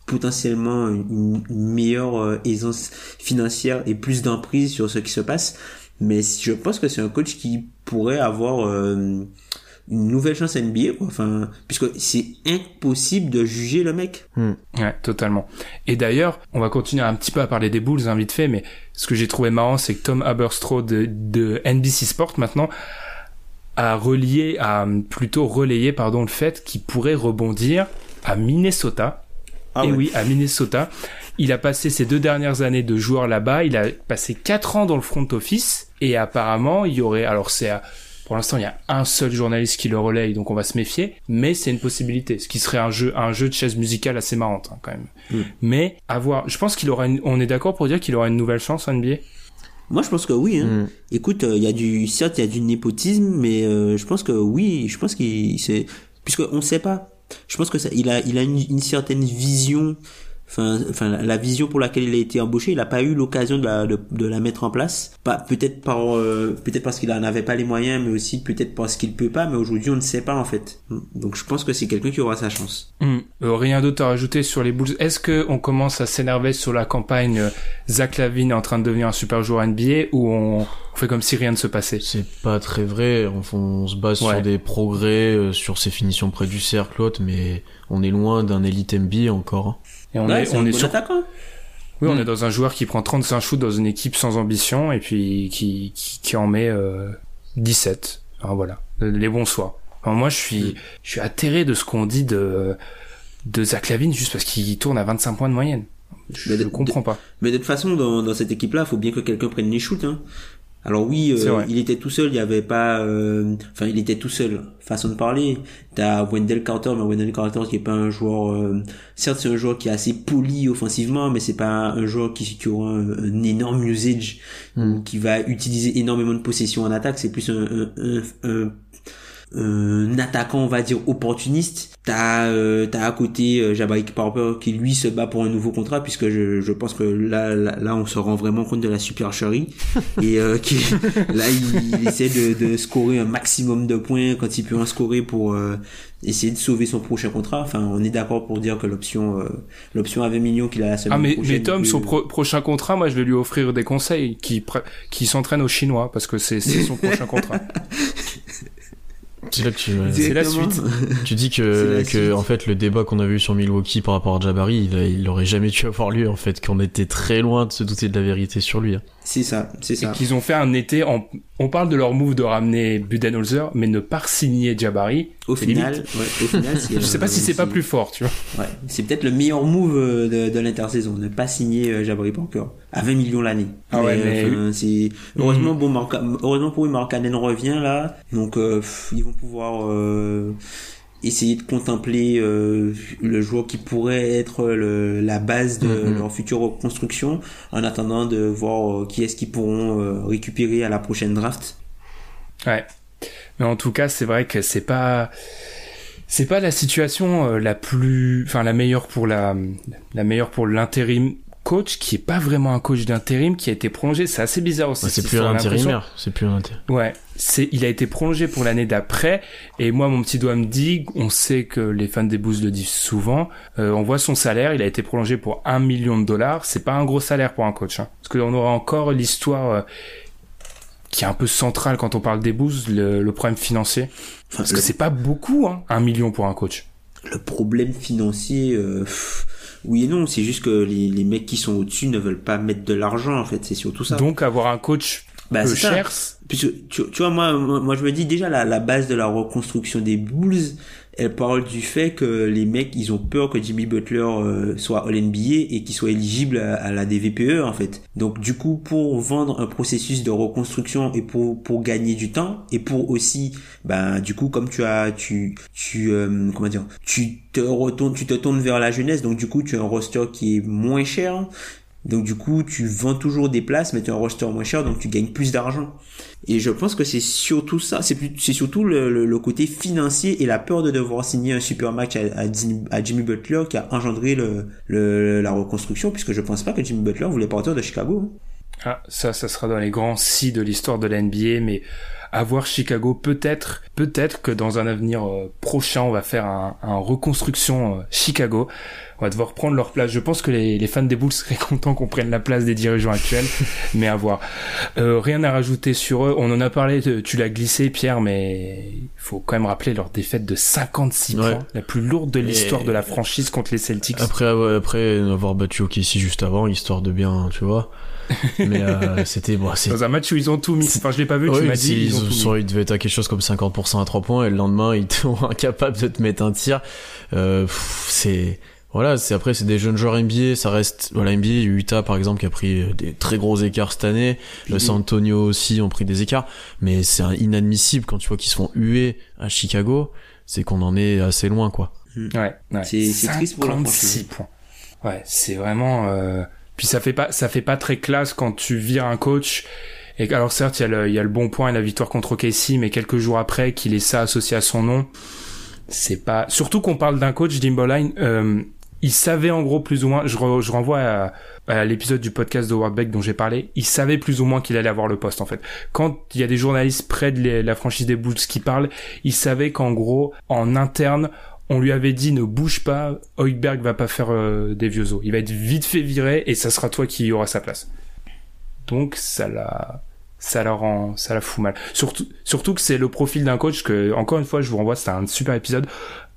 potentiellement une, meilleure euh, aisance financière et plus d'emprise sur ce qui se passe mais je pense que c'est un coach qui pourrait avoir euh, une nouvelle chance à NBA, quoi. Enfin, puisque c'est impossible de juger le mec. Hmm. Ouais, totalement. Et d'ailleurs, on va continuer un petit peu à parler des Bulls, hein, vite fait, mais ce que j'ai trouvé marrant, c'est que Tom Haberstroh de, de NBC Sport maintenant a relié, a plutôt relayé, pardon, le fait qu'il pourrait rebondir à Minnesota. Ah et oui, à Minnesota il a passé ses deux dernières années de joueur là-bas. Il a passé quatre ans dans le front office et apparemment il y aurait, alors c'est pour l'instant, il y a un seul journaliste qui le relaye, donc on va se méfier. Mais c'est une possibilité, ce qui serait un jeu, un jeu de chaise musicale assez marrante hein, quand même. Mm. Mais avoir, je pense qu'il aura, une, on est d'accord pour dire qu'il aura une nouvelle chance en NBA. Moi, je pense que oui. Hein. Mm. Écoute, il y a du, certes, il y a du népotisme, mais euh, je pense que oui. Je pense qu'il, c'est, puisque on sait pas. Je pense que ça, il a, il a une, une certaine vision enfin, enfin la vision pour laquelle il a été embauché, il n'a pas eu l'occasion de la, de, de, la mettre en place. Pas peut-être par euh, peut-être parce qu'il en avait pas les moyens, mais aussi peut-être parce qu'il peut pas. Mais aujourd'hui, on ne sait pas en fait. Donc je pense que c'est quelqu'un qui aura sa chance. Mmh. Euh, rien d'autre à rajouter sur les Bulls. Est-ce que on commence à s'énerver sur la campagne euh, Zach Lavine en train de devenir un super joueur NBA ou on, on fait comme si rien ne se passait? C'est pas très vrai. On, on se base Ouais. sur des progrès, euh, sur ses finitions près du cercle, mais on est loin d'un élite NBA encore. Et on Ouais, est, on est bon sur, attaquant. oui, on Mm. est dans un joueur qui prend 35 shoots dans une équipe sans ambition et puis qui, qui, qui en met euh, 17. Enfin, voilà, les bons soirs. Enfin, moi, je suis, je suis atterré de ce qu'on dit de, de Zach Lavine juste parce qu'il tourne à 25 points de moyenne. Je, je comprends pas. Mais de toute façon, dans, dans cette équipe-là, faut bien que quelqu'un prenne les shoots. Hein. Alors oui, euh, il était tout seul, il y avait pas... euh, Enfin, il était tout seul, façon de parler. T'as Wendell Carter, mais Wendell Carter qui est pas un joueur... euh, Certes, c'est un joueur qui est assez poli offensivement, mais c'est pas un joueur qui, qui aura un, un énorme usage, Mm. ou qui va utiliser énormément de possession en attaque. C'est plus un... un, un, un un attaquant on va dire opportuniste. T'as euh, t'as à côté euh, Jabari Parker qui lui se bat pour un nouveau contrat puisque je, je pense que là, là là on se rend vraiment compte de la supercherie. Et euh, qui là il, il essaie de, de scorer un maximum de points quand il peut en scorer pour euh, essayer de sauver son prochain contrat. Enfin on est d'accord pour dire que l'option euh, l'option à 20 millions qu'il a la semaine Ah mais, prochaine mais Tom, son pro- prochain contrat, moi je vais lui offrir des conseils qui qui s'entraîne au chinois parce que c'est c'est son prochain contrat. C'est là que tu, C'est la suite. tu dis que, que suite. en fait le débat qu'on avait eu sur Milwaukee par rapport à Jabari, il, a- il aurait jamais dû avoir lieu en fait, qu'on était très loin de se douter de la vérité sur lui. hein. C'est ça c'est Et ça qu'ils ont fait un été en on parle de leur move de ramener Budenholzer mais ne pas signer Jabari. au final ouais, au final Je sais pas euh, si c'est pas plus fort, tu vois. Ouais, c'est peut-être le meilleur move euh, de, de l'intersaison, ne pas signer euh, Jabari Parker à 20 millions l'année. Ah ouais, mais- enfin, c'est heureusement bon, Marca- heureusement pour eux, Markkanen revient là, donc euh, pff, ils vont pouvoir euh, essayer de contempler euh, le joueur qui pourrait être le, la base de Mhm. leur future reconstruction, en attendant de voir euh, qui est-ce qu'ils pourront euh, récupérer à la prochaine draft. Ouais. Mais en tout cas, c'est vrai que c'est pas c'est pas la situation la plus enfin la meilleure pour la la meilleure pour l'intérim coach qui est pas vraiment un coach d'intérim qui a été prolongé, c'est assez bizarre aussi. Ouais, c'est plus un intérimaire, c'est plus un intérimaire. Ouais, c'est il a été prolongé pour l'année d'après et moi mon petit doigt me dit, on sait que les fans des Bulls le disent souvent, euh, on voit son salaire, il a été prolongé pour un million de dollars, c'est pas un gros salaire pour un coach, hein. parce qu'on aura encore l'histoire euh, qui est un peu centrale quand on parle des Bulls, le, le problème financier, Enfin, parce le- que c'est pas beaucoup, hein, un million pour un coach. le problème financier, euh, oui et non, c'est juste que les, les mecs qui sont au-dessus ne veulent pas mettre de l'argent en fait, c'est surtout ça. Donc avoir un coach Bah, peu cher, Puisque tu, tu vois moi, moi moi, je me dis déjà la, la base de la reconstruction des Bulls, elle parle du fait que les mecs ils ont peur que Jimmy Butler euh, soit All NBA et qu'il soit éligible à, à la DVPE en fait. Donc du coup pour vendre un processus de reconstruction et pour pour gagner du temps et pour aussi ben du coup comme tu as tu tu euh, comment dire tu te retournes tu te tournes vers la jeunesse donc du coup tu as un roster qui est moins cher donc du coup, tu vends toujours des places, mais tu as un roster moins cher, donc tu gagnes plus d'argent. Et je pense que c'est surtout ça, c'est surtout le, côté financier et la peur de devoir signer un super match à, Jimmy- Butler qui a engendré le, la reconstruction, puisque je pense pas que Jimmy Butler voulait partir de Chicago. hein. Ah, ça, ça sera dans les grands si de l'histoire de la NBA, mais à voir Chicago, peut-être, peut-être que dans un avenir euh, prochain, on va faire un, un reconstruction euh, Chicago. On va devoir prendre leur place. Je pense que les, les fans des Bulls seraient contents qu'on prenne la place des dirigeants actuels, mais à voir. Euh, rien à rajouter sur eux. On en a parlé, tu l'as glissé, Pierre, mais il faut quand même rappeler leur défaite de 56 Ouais. points, la plus lourde de l'histoire de la franchise contre les Celtics. Après, après avoir battu OKC juste avant, histoire de bien, tu vois. Mais euh, c'était bon, c'est Dans un match où ils ont tout mis. Enfin, je l'ai pas vu, tu Oui, m'as dit. Ils ont ils, tout mis. sont, ils devaient être à quelque chose comme 50% à 3 points et le lendemain ils sont incapables de te mettre un tir. Euh, c'est voilà, c'est après c'est des jeunes joueurs NBA, ça reste voilà NBA, Utah par exemple qui a pris des très gros écarts cette année, le San Antonio aussi ont pris des écarts, mais c'est inadmissible quand tu vois qu'ils se font huer à Chicago, c'est qu'on en est assez loin quoi. Ouais, ouais. C'est- c'est triste pour la 56 points. Ouais, c'est vraiment. euh, Puis ça fait pas, ça fait pas très classe quand tu vires un coach. Et alors certes, il y a le, il y a le bon point et la victoire contre Casey, mais quelques jours après qu'il ait ça associé à son nom, c'est pas. Surtout qu'on parle d'un coach d'Imboline. Euh, il savait en gros plus ou moins. Je, je renvoie à, à l'épisode du podcast de Howard Beck dont j'ai parlé. Il savait plus ou moins qu'il allait avoir le poste en fait. Quand il y a des journalistes près de la franchise des Bulls qui parlent, il savait qu'en gros, en interne, on lui avait dit ne bouge pas, Hoiberg va pas faire euh, des vieux os. Il va être vite fait virer et ça sera toi qui aura sa place. Donc ça la ça la rend ça la fout mal. Surtout surtout que c'est le profil d'un coach que encore une fois je vous renvoie c'était un super épisode.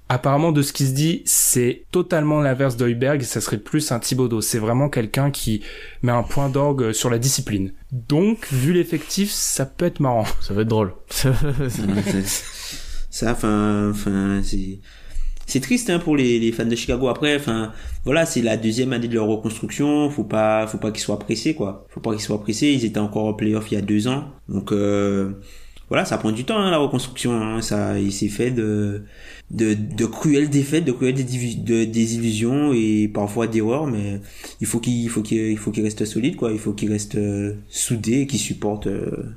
Apparemment de ce qui se dit, c'est totalement l'inverse d'Hoiberg, ça serait plus un Thibodeau. C'est vraiment quelqu'un qui met un point d'orgue sur la discipline. Donc, vu l'effectif, ça peut être marrant. Ça va être drôle. ça enfin enfin c'est c'est triste hein, pour les, les fans de Chicago. Après enfin voilà c'est la deuxième année de leur reconstruction. Faut pas faut pas qu'ils soient pressés quoi. Faut pas qu'ils soient pressés. Ils étaient encore en playoff il y a deux ans. Donc euh, voilà ça prend du temps hein, la reconstruction hein. ça il s'est fait de de de cruelles défaites de cruelles de désillusions et parfois d'erreurs mais il faut qu'il il faut qu'il il faut qu'il reste solide quoi. Il faut qu'il reste euh, soudé et qu'il supporte euh,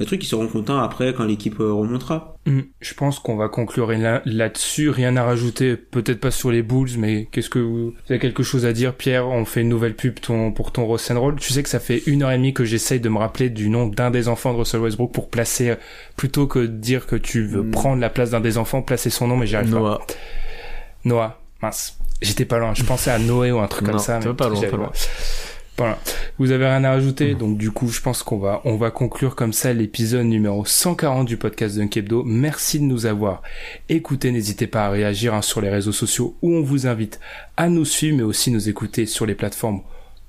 le truc ils seront contents après quand l'équipe euh, remontera Hmm, Je pense qu'on va conclure là- là-dessus. Rien à rajouter, peut-être pas sur les Bulls, mais qu'est-ce que vous, vous avez quelque chose à dire, Pierre On fait une nouvelle pub ton, pour ton Roll. Tu sais que ça fait une heure et demie que j'essaye de me rappeler du nom d'un des enfants de Russell Westbrook pour placer, plutôt que de dire que tu veux Hmm. prendre la place d'un des enfants, placer son nom, mais j'y arrive pas. Noah. Noah, mince. J'étais pas loin. Je pensais à Noé ou un truc Non, comme ça. mais pas loin, pas loin. Voilà. Vous avez rien à rajouter, donc du coup, je pense qu'on va, on va conclure comme ça l'épisode numéro 140 du podcast Dunkebdo. Merci de nous avoir écoutés. N'hésitez pas à réagir hein, sur les réseaux sociaux où on vous invite à nous suivre, mais aussi nous écouter sur les plateformes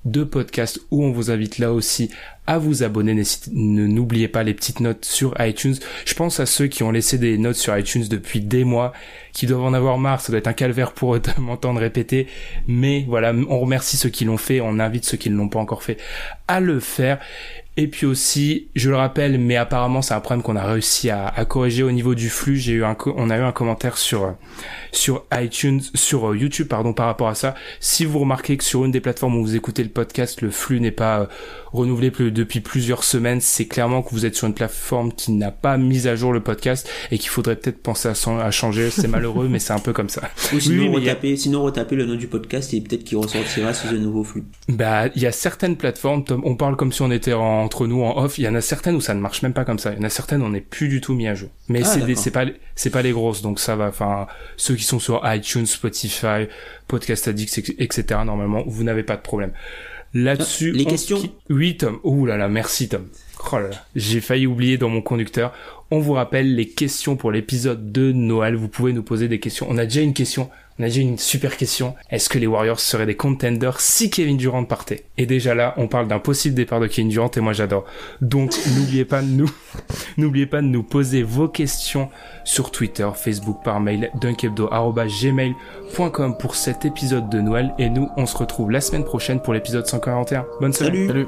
de podcast où on vous invite là aussi à vous abonner. N'oubliez pas les petites notes sur iTunes. Je pense à ceux qui ont laissé des notes sur iTunes depuis des mois, qui doivent en avoir marre. Ça doit être un calvaire pour eux m'entendre répéter. Mais voilà, on remercie ceux qui l'ont fait. On invite ceux qui ne l'ont pas encore fait à le faire. Et puis aussi, je le rappelle, mais apparemment c'est un problème qu'on a réussi à, à corriger au niveau du flux. J'ai eu un, on a eu un commentaire sur sur iTunes, sur euh, YouTube, pardon, par rapport à ça. Si vous remarquez que sur une des plateformes où vous écoutez le podcast, le flux n'est pas euh, renouvelé plus- depuis plusieurs semaines, c'est clairement que vous êtes sur une plateforme qui n'a pas mis à jour le podcast et qu'il faudrait peut-être penser à, changer. C'est malheureux, mais c'est un peu comme ça. Ou sinon, oui, a- retaper, sinon retaper le nom du podcast et peut-être qu'il ressortira sous un nouveau flux. Bah, il y a certaines plateformes, Tom, on parle comme si on était en- entre nous en off. Il y en a certaines où ça ne marche même pas comme ça. Il y en a certaines où on n'est plus du tout mis à jour. Mais Ah, c'est c'est pas, c'est pas les grosses, donc ça va. Enfin, ceux qui sont sur iTunes, Spotify, Podcast Addict, etc. Normalement, vous n'avez pas de problème. Là-dessus, Ah, les on questions Oui, Tom. Ouh là là, merci Tom. Oh là là, j'ai failli oublier dans mon conducteur. On vous rappelle les questions pour l'épisode de Noël. Vous pouvez nous poser des questions. On a déjà une question. On a déjà une super question. Est-ce que les Warriors seraient des contenders si Kevin Durant partait? Et déjà là, on parle d'un possible départ de Kevin Durant et moi j'adore. Donc n'oubliez pas de nous, n'oubliez pas de nous poser vos questions sur Twitter, Facebook, par mail, dunkebdo@gmail.com pour cet épisode de Noël. Et nous, on se retrouve la semaine prochaine pour l'épisode 141. Bonne semaine. Salut. Salut.